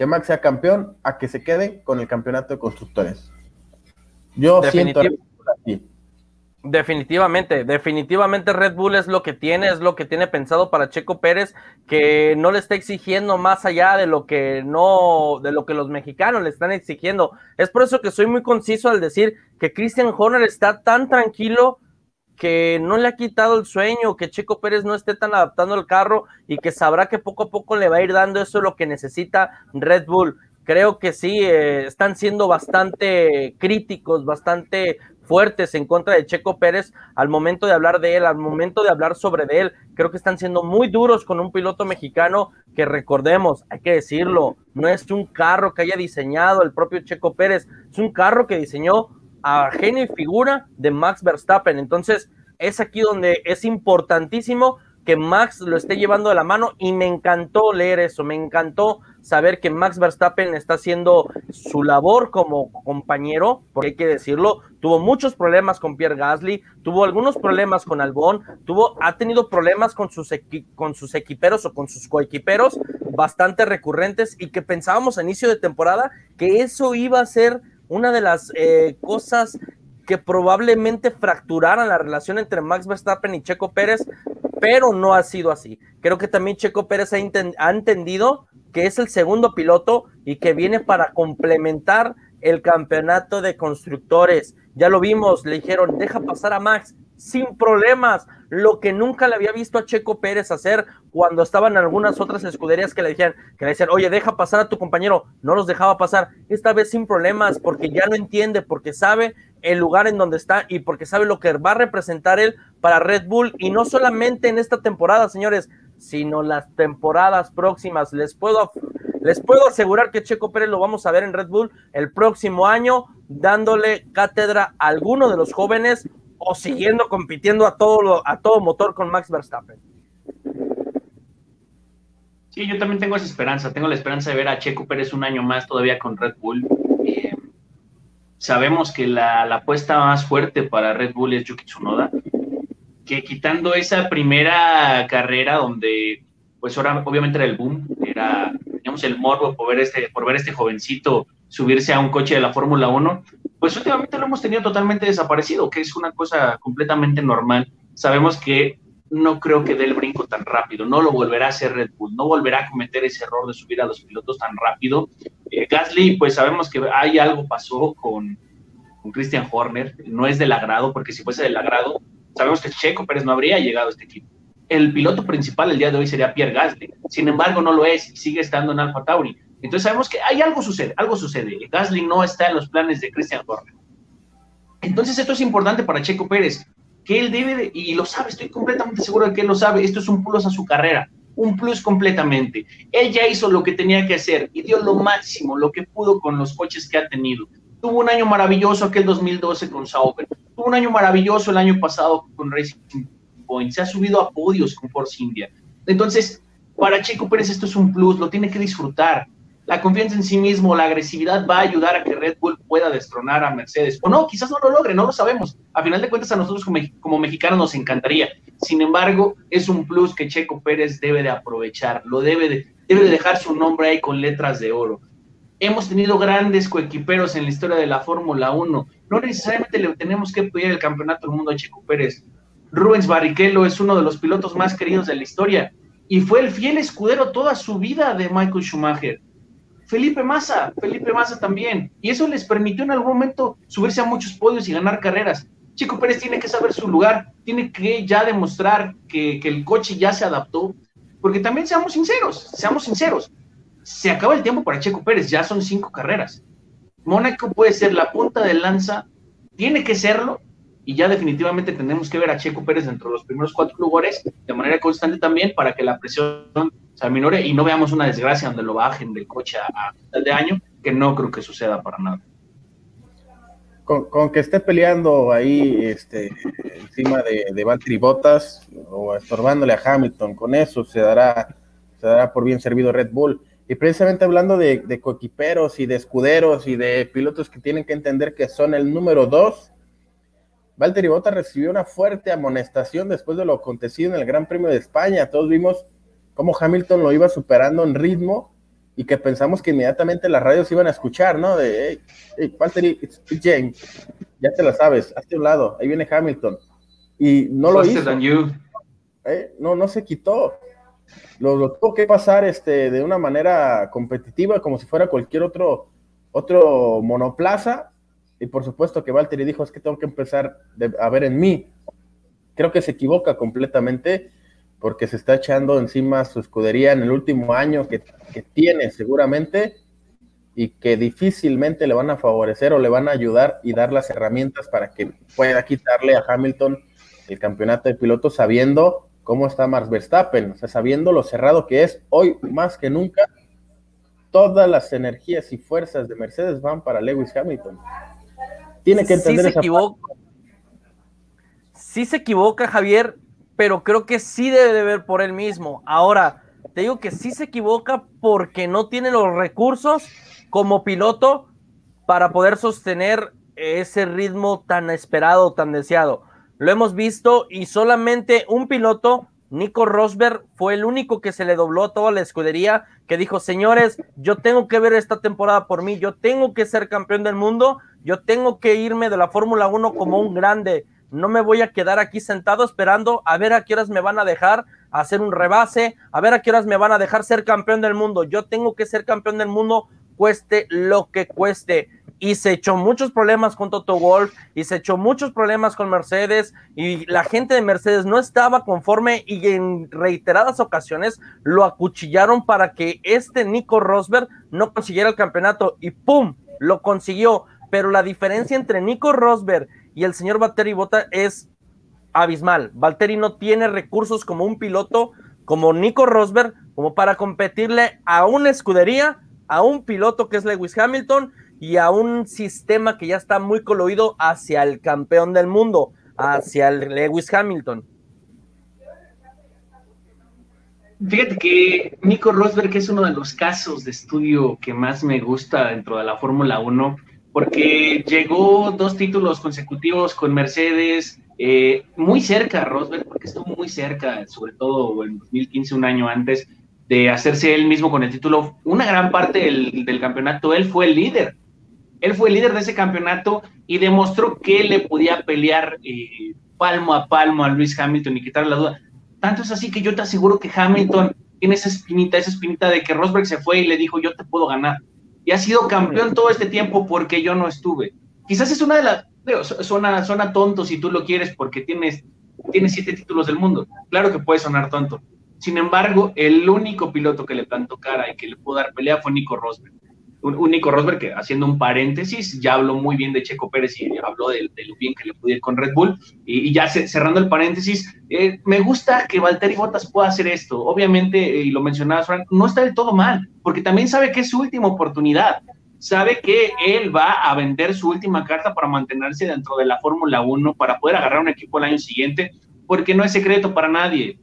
que Max sea campeón, a que se quede con el campeonato de constructores. Yo siento así. Definitivamente, definitivamente Red Bull es lo que tiene, es lo que tiene pensado para Checo Pérez, que no le está exigiendo más allá de lo que no, de lo que los mexicanos le están exigiendo. Es por eso que soy muy conciso al decir que Christian Horner está tan tranquilo que no le ha quitado el sueño, que Checo Pérez no esté tan adaptando el carro y que sabrá que poco a poco le va a ir dando eso lo que necesita Red Bull. Creo que sí, eh, están siendo bastante críticos, bastante fuertes en contra de Checo Pérez al momento de hablar de él, al momento de hablar sobre de él. Creo que están siendo muy duros con un piloto mexicano que recordemos, hay que decirlo, no es un carro que haya diseñado el propio Checo Pérez, es un carro que diseñó a genio y figura de Max Verstappen. Entonces, es aquí donde es importantísimo que Max lo esté llevando de la mano y me encantó leer eso, me encantó saber que Max Verstappen está haciendo su labor como compañero, porque hay que decirlo, tuvo muchos problemas con Pierre Gasly, tuvo algunos problemas con Albon, tuvo, ha tenido problemas con sus, con sus equiperos o con sus coequiperos bastante recurrentes y que pensábamos a inicio de temporada que eso iba a ser una de las eh, cosas que probablemente fracturaran la relación entre Max Verstappen y Checo Pérez, pero no ha sido así. Creo que también Checo Pérez ha, ha entendido que es el segundo piloto y que viene para complementar el campeonato de constructores. Ya lo vimos, le dijeron, deja pasar a Max sin problemas, lo que nunca le había visto a Checo Pérez hacer cuando estaban algunas otras escuderías que le decían, que le decían, oye, deja pasar a tu compañero, no los dejaba pasar, esta vez sin problemas, porque ya lo entiende, porque sabe el lugar en donde está y porque sabe lo que va a representar él para Red Bull, y no solamente en esta temporada, señores, sino las temporadas próximas. Les puedo, les puedo asegurar que Checo Pérez lo vamos a ver en Red Bull el próximo año, dándole cátedra a alguno de los jóvenes o siguiendo compitiendo a todo, a todo motor con Max Verstappen. Sí, yo también tengo esa esperanza. Tengo la esperanza de ver a Checo Pérez un año más todavía con Red Bull. Eh, sabemos que la, apuesta más fuerte para Red Bull es Yuki Tsunoda que quitando esa primera carrera donde, pues ahora obviamente era el boom, era, digamos, el morbo por ver este, por ver este jovencito subirse a un coche de la Fórmula 1, pues últimamente lo hemos tenido totalmente desaparecido, que es una cosa completamente normal. Sabemos que no creo que dé el brinco tan rápido, no lo volverá a hacer Red Bull, no volverá a cometer ese error de subir a los pilotos tan rápido. Eh, Gasly, pues sabemos que hay algo pasó con, Christian Horner, no es del agrado, porque si fuese del agrado, sabemos que Checo Pérez no habría llegado a este equipo. El piloto principal el día de hoy sería Pierre Gasly. Sin embargo, no lo es sigue estando en Alfa Tauri. Entonces sabemos que hay algo sucede, algo sucede. Gasly no está en los planes de Christian Horner. Entonces esto es importante para Checo Pérez, que él debe, y lo sabe, estoy completamente seguro de que él lo sabe, esto es un plus a su carrera, un plus completamente. Él ya hizo lo que tenía que hacer y dio lo máximo, lo que pudo con los coches que ha tenido. Tuvo un año maravilloso aquel 2012 con Sauber, Tuvo un año maravilloso el año pasado con Racing Point. Se ha subido a podios con Force India. Entonces, para Checo Pérez esto es un plus, lo tiene que disfrutar. La confianza en sí mismo, la agresividad va a ayudar a que Red Bull pueda destronar a Mercedes. O no, quizás no lo logre, no lo sabemos. A final de cuentas, a nosotros como, como mexicanos nos encantaría. Sin embargo, es un plus que Checo Pérez debe de aprovechar, lo debe de, debe de dejar su nombre ahí con letras de oro. Hemos tenido grandes coequiperos en la historia de la Fórmula 1 no necesariamente le tenemos que pedir el campeonato del mundo a Checo Pérez. Rubens Barrichello es uno de los pilotos más queridos de la historia y fue el fiel escudero toda su vida de Michael Schumacher. Felipe Massa, Felipe Massa también. Y eso les permitió en algún momento subirse a muchos podios y ganar carreras. Chico Pérez tiene que saber su lugar, tiene que ya demostrar que, el coche ya se adaptó, porque también seamos sinceros, seamos sinceros, se acaba el tiempo para Checo Pérez, ya son cinco carreras. Mónaco puede ser la punta de lanza, tiene que serlo, y ya definitivamente tenemos que ver a Checo Pérez dentro de los primeros cuatro lugares de manera constante también para que la presión se aminore y no veamos una desgracia donde lo bajen del coche a, final de año, que no creo que suceda para nada. Con, que esté peleando ahí este, encima de, de Valtteri Bottas o estorbándole a Hamilton, con eso se dará, se dará por bien servido Red Bull. Y precisamente hablando de, de coequiperos y de escuderos y de pilotos que tienen que entender que son el número dos, Valtteri Bottas recibió una fuerte amonestación después de lo acontecido en el Gran Premio de España. Todos vimos cómo Hamilton lo iba superando en ritmo y que pensamos que inmediatamente las radios iban a escuchar, ¿no? De, hey, hey Valtteri, it's James, ya te la sabes, hazte un lado, ahí viene Hamilton. Y no lo hizo. ¿Eh? No, no se quitó. Lo, tuvo que pasar este, de una manera competitiva, como si fuera cualquier otro, otro monoplaza. Y por supuesto que Valtteri dijo, es que tengo que empezar a ver en mí. Creo que se equivoca completamente porque se está echando encima su escudería en el último año que, que tiene seguramente y que difícilmente le van a favorecer o le van a ayudar y dar las herramientas para que pueda quitarle a Hamilton el campeonato de pilotos sabiendo cómo está Max Verstappen, o sea, sabiendo lo cerrado que es hoy más que nunca, todas las energías y fuerzas de Mercedes van para Lewis Hamilton. Tiene que entender sí se equivoca. Sí se equivoca, Javier, pero creo que sí debe de ver por él mismo. Ahora, te digo que sí se equivoca porque no tiene los recursos como piloto para poder sostener ese ritmo tan esperado, tan deseado. Lo hemos visto y solamente un piloto, Nico Rosberg, fue el único que se le dobló a toda la escudería, que dijo, señores, yo tengo que ver esta temporada por mí, yo tengo que ser campeón del mundo, yo tengo que irme de la Fórmula 1 como un grande, no me voy a quedar aquí sentado esperando a ver a qué horas me van a dejar hacer un rebase, a ver a qué horas me van a dejar ser campeón del mundo, yo tengo que ser campeón del mundo cueste lo que cueste y se echó muchos problemas con Toto Wolf y se echó muchos problemas con Mercedes y la gente de Mercedes no estaba conforme y en reiteradas ocasiones lo acuchillaron para que este Nico Rosberg no consiguiera el campeonato y ¡pum! lo consiguió. Pero la diferencia entre Nico Rosberg y el señor Valtteri Bota es abismal. Valtteri no tiene recursos como un piloto como Nico Rosberg como para competirle a una escudería, a un piloto que es Lewis Hamilton y a un sistema que ya está muy coloído hacia el campeón del mundo, hacia el Lewis Hamilton. Fíjate que Nico Rosberg es uno de los casos de estudio que más me gusta dentro de la Fórmula 1, porque llegó dos títulos consecutivos con Mercedes, eh, muy cerca Rosberg, porque estuvo muy cerca, sobre todo en 2015, un año antes, de hacerse él mismo con el título. Una gran parte del, del campeonato, él fue el líder él fue el líder de ese campeonato y demostró que le podía pelear eh, palmo a palmo a Luis Hamilton y quitarle la duda. Tanto es así que yo te aseguro que Hamilton tiene esa espinita, esa espinita de que Rosberg se fue y le dijo yo te puedo ganar. Y ha sido campeón todo este tiempo porque yo no estuve. Quizás es una de las, suena, suena tonto si tú lo quieres porque tienes, tienes siete títulos del mundo. Claro que puede sonar tonto. Sin embargo, el único piloto que le plantó cara y que le pudo dar pelea fue Nico Rosberg un, Nico Rosberg que haciendo un paréntesis, ya habló muy bien de Checo Pérez y habló de, lo bien que le pudo ir con Red Bull. Y, ya cerrando el paréntesis, eh, me gusta que Valtteri Bottas pueda hacer esto. Obviamente, eh, y lo mencionaba Frank, no está del todo mal, porque también sabe que es su última oportunidad. Sabe que él va a vender su última carta para mantenerse dentro de la Fórmula 1, para poder agarrar un equipo el año siguiente, porque no es secreto para nadie.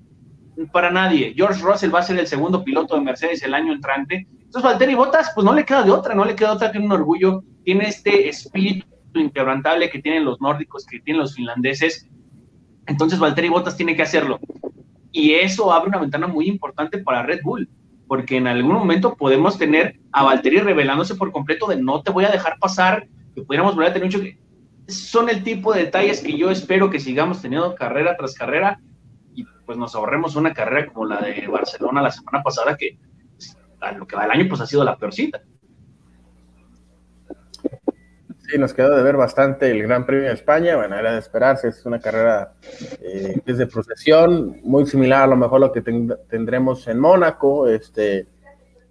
Para nadie. George Russell va a ser el segundo piloto de Mercedes el año entrante entonces, Valtteri Bottas, pues no le queda de otra, no le queda otra que un orgullo. Tiene este espíritu inquebrantable que tienen los nórdicos, que tienen los finlandeses. Entonces, Valtteri Bottas tiene que hacerlo. Y eso abre una ventana muy importante para Red Bull, porque en algún momento podemos tener a Valtteri revelándose por completo de no te voy a dejar pasar, que pudiéramos volver a tener un choque. Son el tipo de detalles que yo espero que sigamos teniendo carrera tras carrera y pues nos ahorremos una carrera como la de Barcelona la semana pasada, que lo que va el año, pues ha sido la peorcita. Sí, nos quedó de ver bastante el Gran Premio de España. Bueno, era de esperarse, es una carrera eh, desde procesión, muy similar a lo mejor lo que tendremos en Mónaco, este,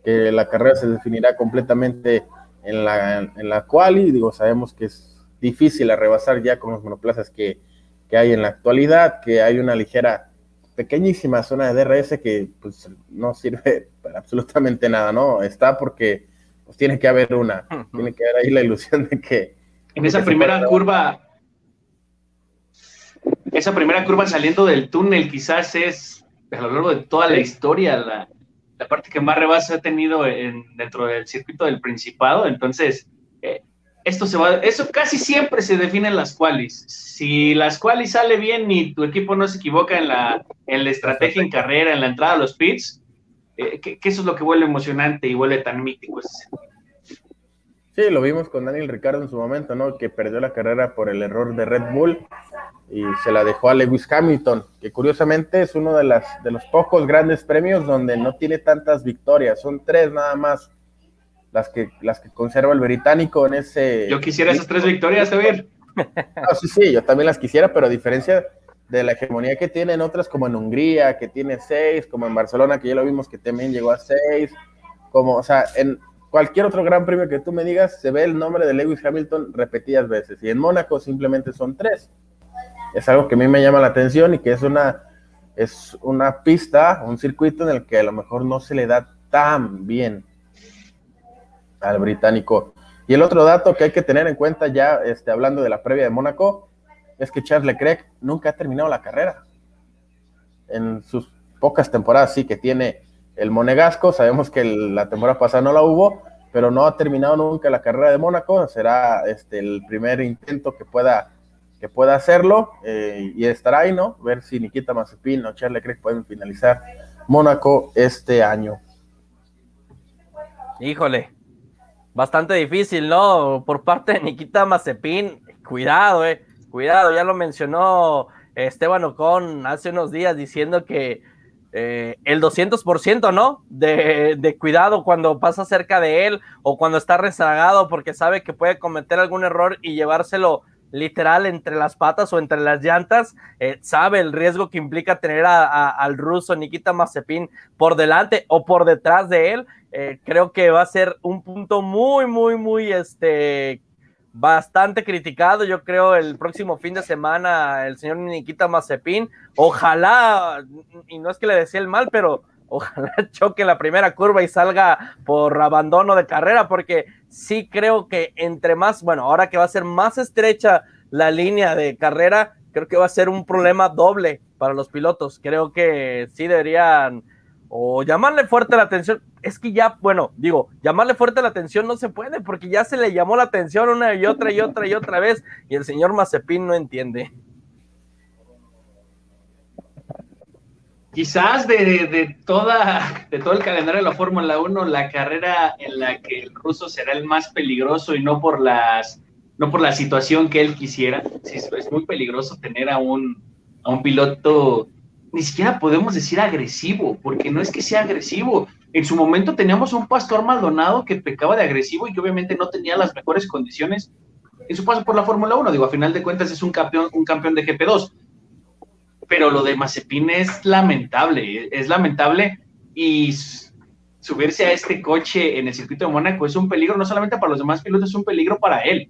que la carrera se definirá completamente en la, en la quali. Digo, sabemos que es difícil a ya con los monoplazas que, que hay en la actualidad, que hay una ligera pequeñísima zona de DRS que pues no sirve para absolutamente nada, ¿no? Está porque pues tiene que haber una, tiene que haber ahí la ilusión de que... En esa primera curva, esa primera curva saliendo del túnel quizás es a lo largo de toda la historia la, la parte que más rebase ha tenido en, dentro del circuito del Principado. Entonces, eh, esto se va, eso casi siempre se define en las qualis. Si las qualis sale bien y tu equipo no se equivoca en la, en la estrategia en carrera, en la entrada a los pits, eh, que, eso es lo que vuelve emocionante y vuelve tan mítico ese Sí, lo vimos con Daniel Ricardo en su momento, ¿no? Que perdió la carrera por el error de Red Bull y se la dejó a Lewis Hamilton, que curiosamente es uno de, las, de los pocos grandes premios donde no tiene tantas victorias, son tres nada más las que, las que conserva el británico en ese... Yo quisiera esas tres victorias, Javier. No, sí, sí, yo también las quisiera, pero a diferencia de la hegemonía que tienen otras como en Hungría, que tiene seis, como en Barcelona, que ya lo vimos que también llegó a seis, como, o sea, en, cualquier otro gran premio que tú me digas, se ve el nombre de Lewis Hamilton repetidas veces. Y en Mónaco simplemente son tres. Es algo que a mí me llama la atención y que es una, es una pista, un circuito en el que a lo mejor no se le da tan bien al británico. Y el otro dato que hay que tener en cuenta ya, este, hablando de la previa de Mónaco, es que Charles Leclerc nunca ha terminado la carrera. En sus pocas temporadas sí que tiene el Monegasco, sabemos que la temporada pasada no la hubo, pero no ha terminado nunca la carrera de Mónaco, será este, el primer intento que pueda, que pueda hacerlo eh, y estará ahí, ¿no? Ver si Nikita Mazepin o Charles Leclerc pueden finalizar Mónaco este año. Híjole, bastante difícil, ¿no? Por parte de Nikita Mazepin, cuidado, eh, cuidado, ya lo mencionó Esteban Ocon hace unos días diciendo que eh, el 200%, ¿no? De, cuidado cuando pasa cerca de él o cuando está rezagado porque sabe que puede cometer algún error y llevárselo literal entre las patas o entre las llantas, eh, sabe el riesgo que implica tener al ruso Nikita Mazepin por delante o por detrás de él. Eh, creo que va a ser un punto muy, muy, muy este, bastante criticado, yo creo, el próximo fin de semana el señor Nikita Mazepin. Ojalá, y no es que le decía el mal, pero ojalá choque la primera curva y salga por abandono de carrera, porque sí creo que entre más, bueno, ahora que va a ser más estrecha la línea de carrera, creo que va a ser un problema doble para los pilotos. Creo que sí deberían o llamarle fuerte la atención. Es que ya, bueno, digo, llamarle fuerte la atención no se puede porque ya se le llamó la atención una y otra y otra y otra vez y el señor Mazepin no entiende. Quizás de, toda, de todo el calendario de la Fórmula 1, la carrera en la que el ruso será el más peligroso y no por las no por la situación que él quisiera. Sí, es muy peligroso tener a un, a un piloto ni siquiera podemos decir agresivo, porque no es que sea agresivo. En su momento teníamos un pastor Maldonado que pecaba de agresivo y que obviamente no tenía las mejores condiciones en su paso por la Fórmula 1. Digo, a final de cuentas es un campeón, un campeón de GP2. Pero lo de Mazepin es lamentable, es lamentable y subirse a este coche en el circuito de Mónaco es un peligro no solamente para los demás pilotos, es un peligro para él.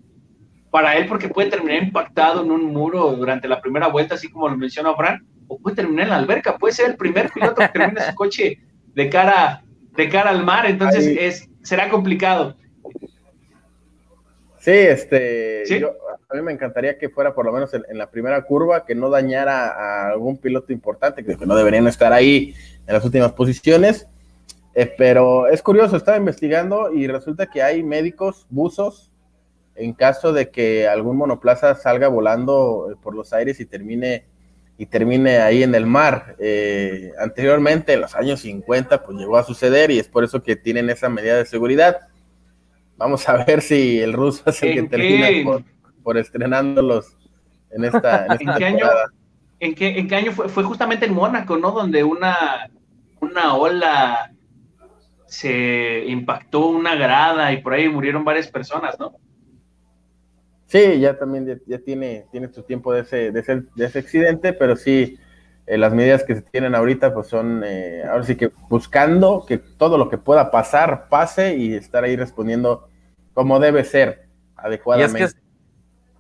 Para él porque puede terminar impactado en un muro durante la primera vuelta, así como lo mencionó Fran, o puede terminar en la alberca, puede ser el primer piloto que termine su coche de cara, de cara al mar, entonces es, será complicado. Sí, este, a mí me encantaría que fuera por lo menos en, la primera curva, que no dañara a algún piloto importante, que no deberían estar ahí en las últimas posiciones. Eh, pero es curioso, estaba investigando y resulta que hay médicos, buzos, en caso de que algún monoplaza salga volando eh, por los aires y termine y termine ahí en el mar. Eh, anteriormente, en los años 50, pues llegó a suceder y es por eso que tienen esa medida de seguridad. Vamos a ver si el ruso es el que termina por, estrenándolos en esta, en, qué año, ¿en, qué, año fue? Fue justamente en Mónaco, ¿no? Donde una, una ola se impactó una grada y por ahí murieron varias personas, ¿no? Sí, ya también ya, tiene, tiene su tiempo de ese, de ese, de ese accidente, pero sí, eh, las medidas que se tienen ahorita pues son, eh, ahora sí que buscando que todo lo que pueda pasar pase y estar ahí respondiendo como debe ser, adecuadamente. Y es que es,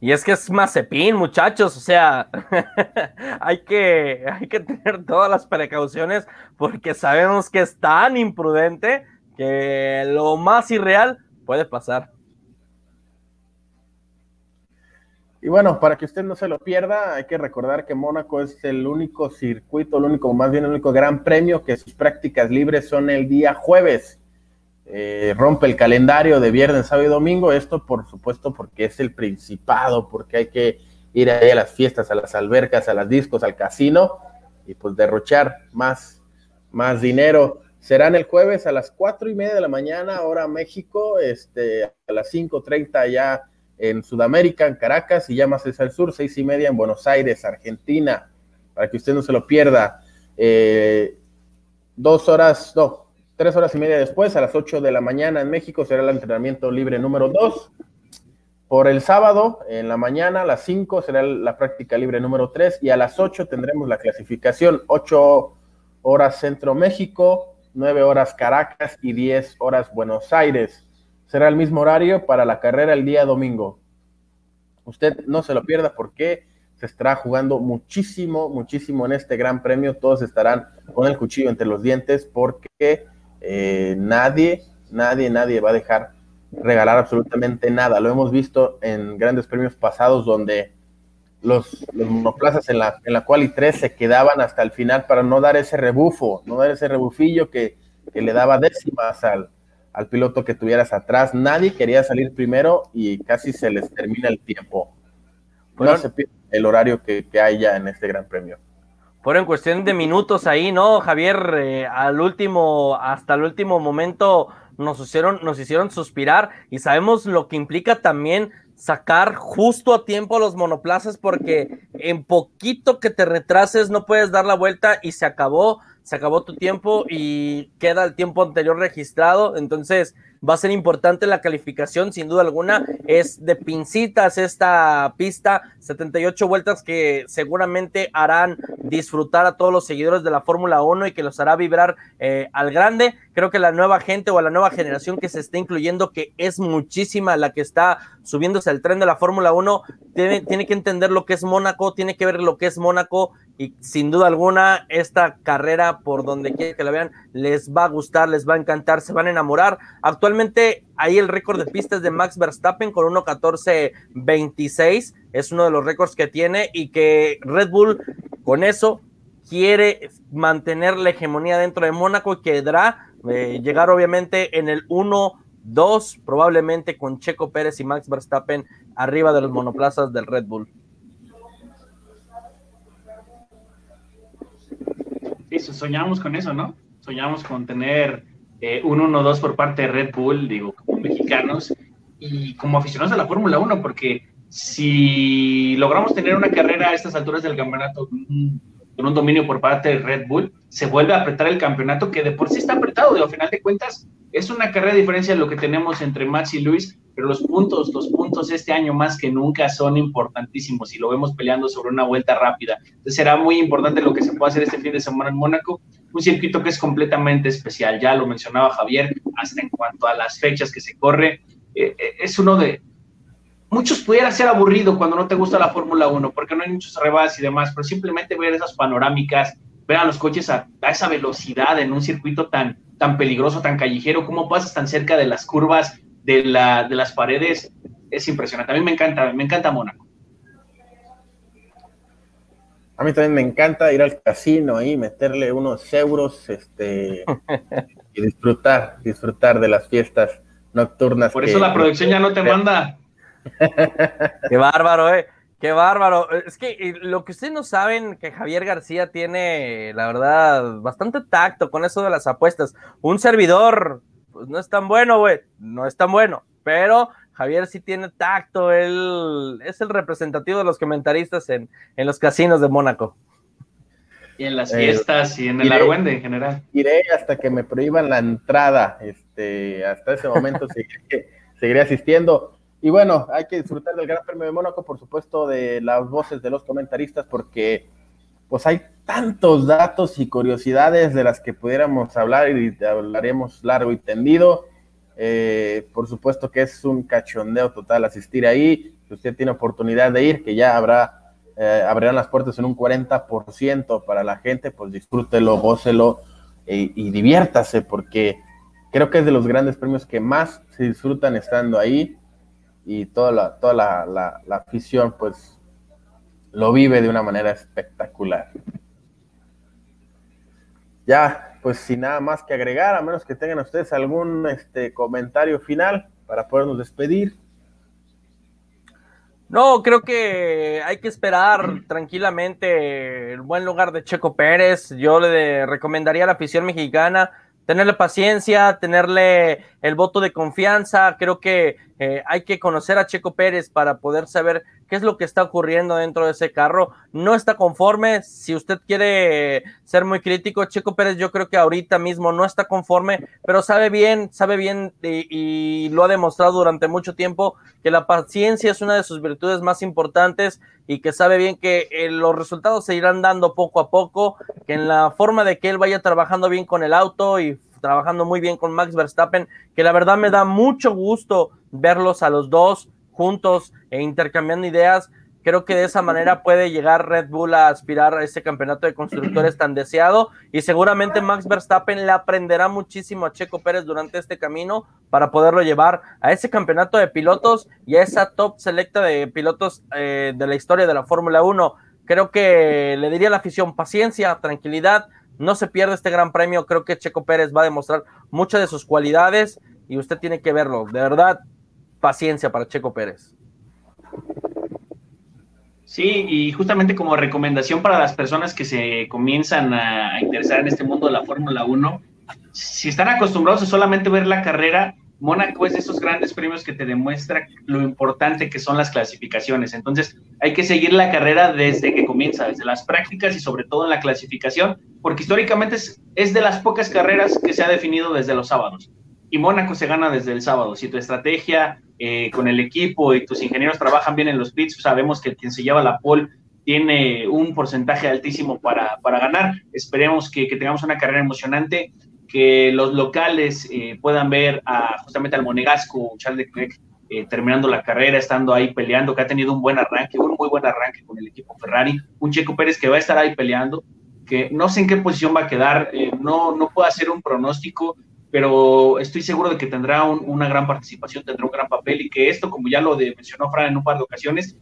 y es, que es Mazepin, muchachos, o sea, hay, que, hay que tener todas las precauciones porque sabemos que es tan imprudente que lo más irreal puede pasar. Y bueno, para que usted no se lo pierda, hay que recordar que Mónaco es el único circuito, el único, más bien el único gran premio que sus prácticas libres son el día jueves. Eh, rompe el calendario de viernes, sábado y domingo. Esto, por supuesto, porque es el principado, porque hay que ir ahí a las fiestas, a las albercas, a las discos, al casino y pues derrochar más, más dinero. Serán el jueves a las cuatro y media de la mañana, hora México, este, a las 5.30 ya en Sudamérica, en Caracas, y ya más es al sur, seis y media en Buenos Aires, Argentina, para que usted no se lo pierda. Eh, dos horas, no, tres horas y media después, a las ocho de la mañana en México, será el entrenamiento libre número dos. Por el sábado, en la mañana, a las cinco, será la práctica libre número tres, y a las ocho tendremos la clasificación, ocho horas Centro México, nueve horas Caracas y diez horas Buenos Aires será el mismo horario para la carrera el día domingo. Usted no se lo pierda porque se estará jugando muchísimo, muchísimo en este gran premio. Todos estarán con el cuchillo entre los dientes porque eh, nadie, nadie, nadie va a dejar regalar absolutamente nada. Lo hemos visto en grandes premios pasados donde los, monoplazas en la, en la y tres se quedaban hasta el final para no dar ese rebufo, no dar ese rebufillo que, que le daba décimas al, al piloto que tuvieras atrás. Nadie quería salir primero y casi se les termina el tiempo. no se pierde el horario que, que, hay ya en este Gran Premio. Fueron cuestión de minutos ahí, ¿no, Javier? Eh, al último, hasta el último momento nos hicieron, nos hicieron suspirar y sabemos lo que implica también sacar justo a tiempo los monoplazas porque en poquito que te retrases no puedes dar la vuelta y se acabó se acabó tu tiempo y queda el tiempo anterior registrado, entonces va a ser importante la calificación, sin duda alguna, es de pincitas esta pista, 78 vueltas que seguramente harán disfrutar a todos los seguidores de la Fórmula 1 y que los hará vibrar eh, al grande. Creo que la nueva gente o la nueva generación que se está incluyendo, que es muchísima la que está subiéndose al tren de la Fórmula 1, tiene, tiene que entender lo que es Mónaco, tiene que ver lo que es Mónaco y sin duda alguna esta carrera por donde quiera que la vean les va a gustar, les va a encantar, se van a enamorar. Actualmente ahí el récord de pistas de Max Verstappen con 1.14.26 es uno de los récords que tiene y que Red Bull con eso quiere mantener la hegemonía dentro de Mónaco y quedará eh, llegar obviamente en el 1-2 probablemente con Checo Pérez y Max Verstappen arriba de los monoplazas del Red Bull. soñamos con eso, ¿no? Soñamos con tener eh, un 1-2 por parte de Red Bull, digo, como mexicanos y como aficionados a la Fórmula 1, porque si logramos tener una carrera a estas alturas del campeonato con un dominio por parte de Red Bull, se vuelve a apretar el campeonato que de por sí está apretado, de a final de cuentas es una carrera de diferencia lo que tenemos entre Max y Luis, pero los puntos, los puntos este año más que nunca son importantísimos y lo vemos peleando sobre una vuelta rápida. Será muy importante lo que se pueda hacer este fin de semana en Mónaco, un circuito que es completamente especial, ya lo mencionaba Javier, hasta en cuanto a las fechas que se corre, eh, eh, es uno de... Muchos pudiera ser aburrido cuando no te gusta la Fórmula 1, porque no hay muchos rebases y demás, pero simplemente ver esas panorámicas, ver a los coches a, a esa velocidad en un circuito tan, tan peligroso, tan callejero, cómo pasas tan cerca de las curvas, de, la, de las paredes es impresionante. A mí me encanta, me encanta Mónaco. A mí también me encanta ir al casino y meterle unos euros este, y disfrutar, disfrutar de las fiestas nocturnas. Por eso la producción ya no te manda. Qué bárbaro, eh. Qué bárbaro. Es que lo que ustedes no saben, que Javier García tiene, la verdad, bastante tacto con eso de las apuestas. Un servidor pues no es tan bueno, güey, no es tan bueno, pero Javier sí tiene tacto, él es el representativo de los comentaristas en, en los casinos de Mónaco. Y en las fiestas y en el argüende en general. Iré hasta que me prohíban la entrada, este, hasta ese momento seguiré, seguiré asistiendo. Y bueno, hay que disfrutar del Gran Premio de Mónaco, por supuesto, de las voces de los comentaristas, porque pues hay tantos datos y curiosidades de las que pudiéramos hablar y hablaremos largo y tendido. Eh, por supuesto que es un cachondeo total asistir ahí. Si usted tiene oportunidad de ir, que ya habrá, eh, abrirán las puertas en un 40% para la gente, pues disfrútelo, gócelo eh, y diviértase, porque creo que es de los grandes premios que más se disfrutan estando ahí. y toda la, toda la, la, afición pues lo vive de una manera espectacular. Ya, pues sin nada más que agregar, a menos que tengan ustedes algún este, comentario final para podernos despedir. No, creo que hay que esperar tranquilamente el buen lugar de Checo Pérez. Yo le recomendaría a la afición mexicana tenerle paciencia, tenerle el voto de confianza. Creo que eh, hay que conocer a Checo Pérez para poder saber qué es lo que está ocurriendo dentro de ese carro. No está conforme. Si usted quiere ser muy crítico, Checo Pérez yo creo que ahorita mismo no está conforme, pero sabe bien, sabe bien y, lo ha demostrado durante mucho tiempo que la paciencia es una de sus virtudes más importantes y que sabe bien que eh, los resultados se irán dando poco a poco, que en la forma de que él vaya trabajando bien con el auto y trabajando muy bien con Max Verstappen, que la verdad me da mucho gusto verlos a los dos juntos e intercambiando ideas. Creo que de esa manera puede llegar Red Bull a aspirar a ese campeonato de constructores tan deseado y seguramente Max Verstappen le aprenderá muchísimo a Checo Pérez durante este camino para poderlo llevar a ese campeonato de pilotos y a esa top selecta de pilotos eh, de la historia de la Fórmula 1. Creo que le diría a la afición paciencia, tranquilidad, no se pierde este gran premio. Creo que Checo Pérez va a demostrar muchas de sus cualidades y usted tiene que verlo. De verdad, paciencia para Checo Pérez. Sí, y justamente como recomendación para las personas que se comienzan a interesar en este mundo de la Fórmula 1, si están acostumbrados a solamente ver la carrera, Mónaco es de esos grandes premios que te demuestra lo importante que son las clasificaciones. Entonces, hay que seguir la carrera desde que comienza, desde las prácticas y sobre todo en la clasificación, porque históricamente es, de las pocas carreras que se ha definido desde los sábados. Y Mónaco se gana desde el sábado. Si tu estrategia eh, con el equipo y tus ingenieros trabajan bien en los pits, sabemos que quien se lleva la pole tiene un porcentaje altísimo para, ganar. Esperemos que tengamos una carrera emocionante que los locales eh, puedan ver justamente al Monegasco, Charles Leclerc, eh, terminando la carrera, estando ahí peleando, que ha tenido un buen arranque, un muy buen arranque con el equipo Ferrari, un Checo Pérez que va a estar ahí peleando, que no sé en qué posición va a quedar, eh, no, no puedo hacer un pronóstico, pero estoy seguro de que tendrá una gran participación, tendrá un gran papel y que esto, como ya lo mencionó Fran en un par de ocasiones,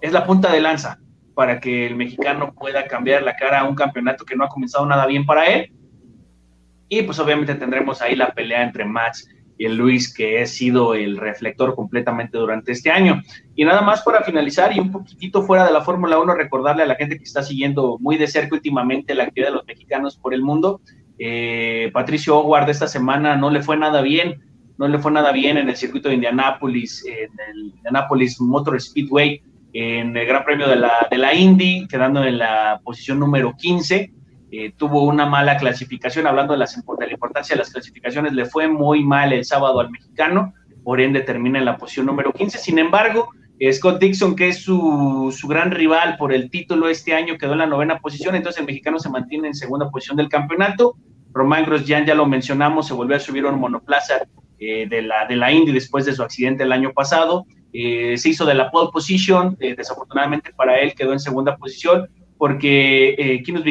es la punta de lanza para que el mexicano pueda cambiar la cara a un campeonato que no ha comenzado nada bien para él y pues obviamente tendremos ahí la pelea entre Max y el Luis, que ha sido el reflector completamente durante este año. Y nada más para finalizar y un poquitito fuera de la Fórmula 1, recordarle a la gente que está siguiendo muy de cerca últimamente la actividad de los mexicanos por el mundo. Eh, Patricio Howard esta semana no le fue nada bien, no le fue nada bien en el circuito de Indianápolis, en el Indianapolis Motor Speedway, en el Gran Premio de la, de la Indy, quedando en la posición número 15 eh, tuvo una mala clasificación, hablando de, la importancia de las clasificaciones, le fue muy mal el sábado al mexicano, por ende termina en la posición número 15. Sin embargo, eh, Scott Dixon, que es su, gran rival por el título este año, quedó en la novena posición, entonces el mexicano se mantiene en segunda posición del campeonato. Román Grosjean, ya lo mencionamos, se volvió a subir a un monoplaza eh, de, la, de la Indy después de su accidente el año pasado. se hizo de la pole position, desafortunadamente para él quedó en segunda posición porque eh, Kinos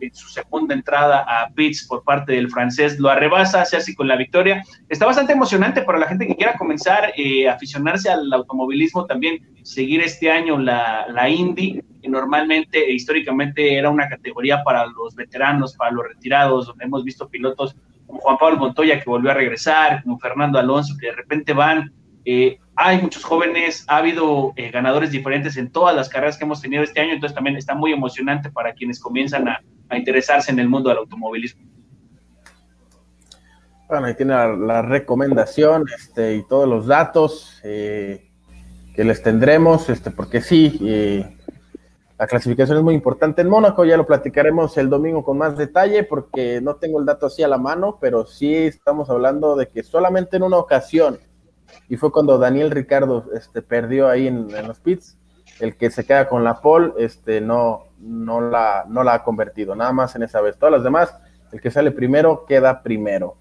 en su segunda entrada a pits por parte del francés, lo arrebasa, se hace con la victoria. Está bastante emocionante para la gente que quiera comenzar eh, a aficionarse al automovilismo también, seguir este año la, la Indy, que normalmente e históricamente era una categoría para los veteranos, para los retirados, donde hemos visto pilotos como Juan Pablo Montoya que volvió a regresar, como Fernando Alonso, que de repente van eh, hay muchos jóvenes, ha habido eh, ganadores diferentes en todas las carreras que hemos tenido este año, entonces también está muy emocionante para quienes comienzan a, interesarse en el mundo del automovilismo. Bueno, ahí tiene la, recomendación este, y todos los datos eh, que les tendremos, este, porque sí, la clasificación es muy importante en Mónaco, ya lo platicaremos el domingo con más detalle, porque no tengo el dato así a la mano, pero sí estamos hablando de que solamente en una ocasión y fue cuando Daniel Ricardo este, perdió ahí en, los pits, el que se queda con la pole este, no, no, la, no la ha convertido, nada más en esa vez. Todas las demás, el que sale primero queda primero.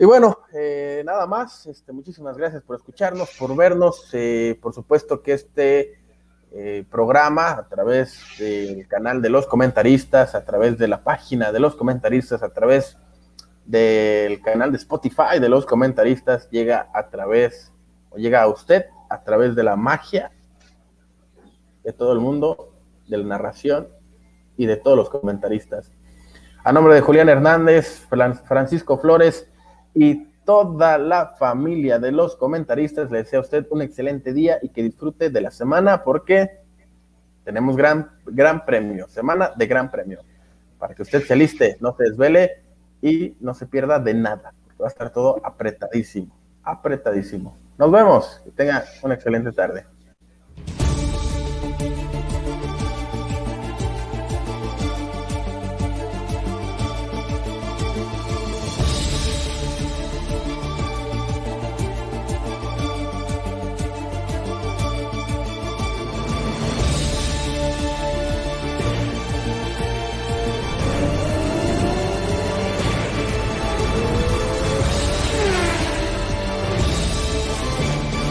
Y bueno, eh, nada más, este, muchísimas gracias por escucharnos, por vernos. Eh, por supuesto que este eh, programa, a través del canal de los comentaristas, a través de la página de los comentaristas, a través del canal de Spotify de los comentaristas llega a través o llega a usted a través de la magia de todo el mundo, de la narración y de todos los comentaristas. A nombre de Julián Hernández, Francisco Flores y toda la familia de los comentaristas, le deseo a usted un excelente día y que disfrute de la semana porque tenemos gran, gran premio, semana de gran premio, para que usted se liste, no se desvele y no se pierda de nada, va a estar todo apretadísimo, apretadísimo. Nos vemos, que tenga una excelente tarde.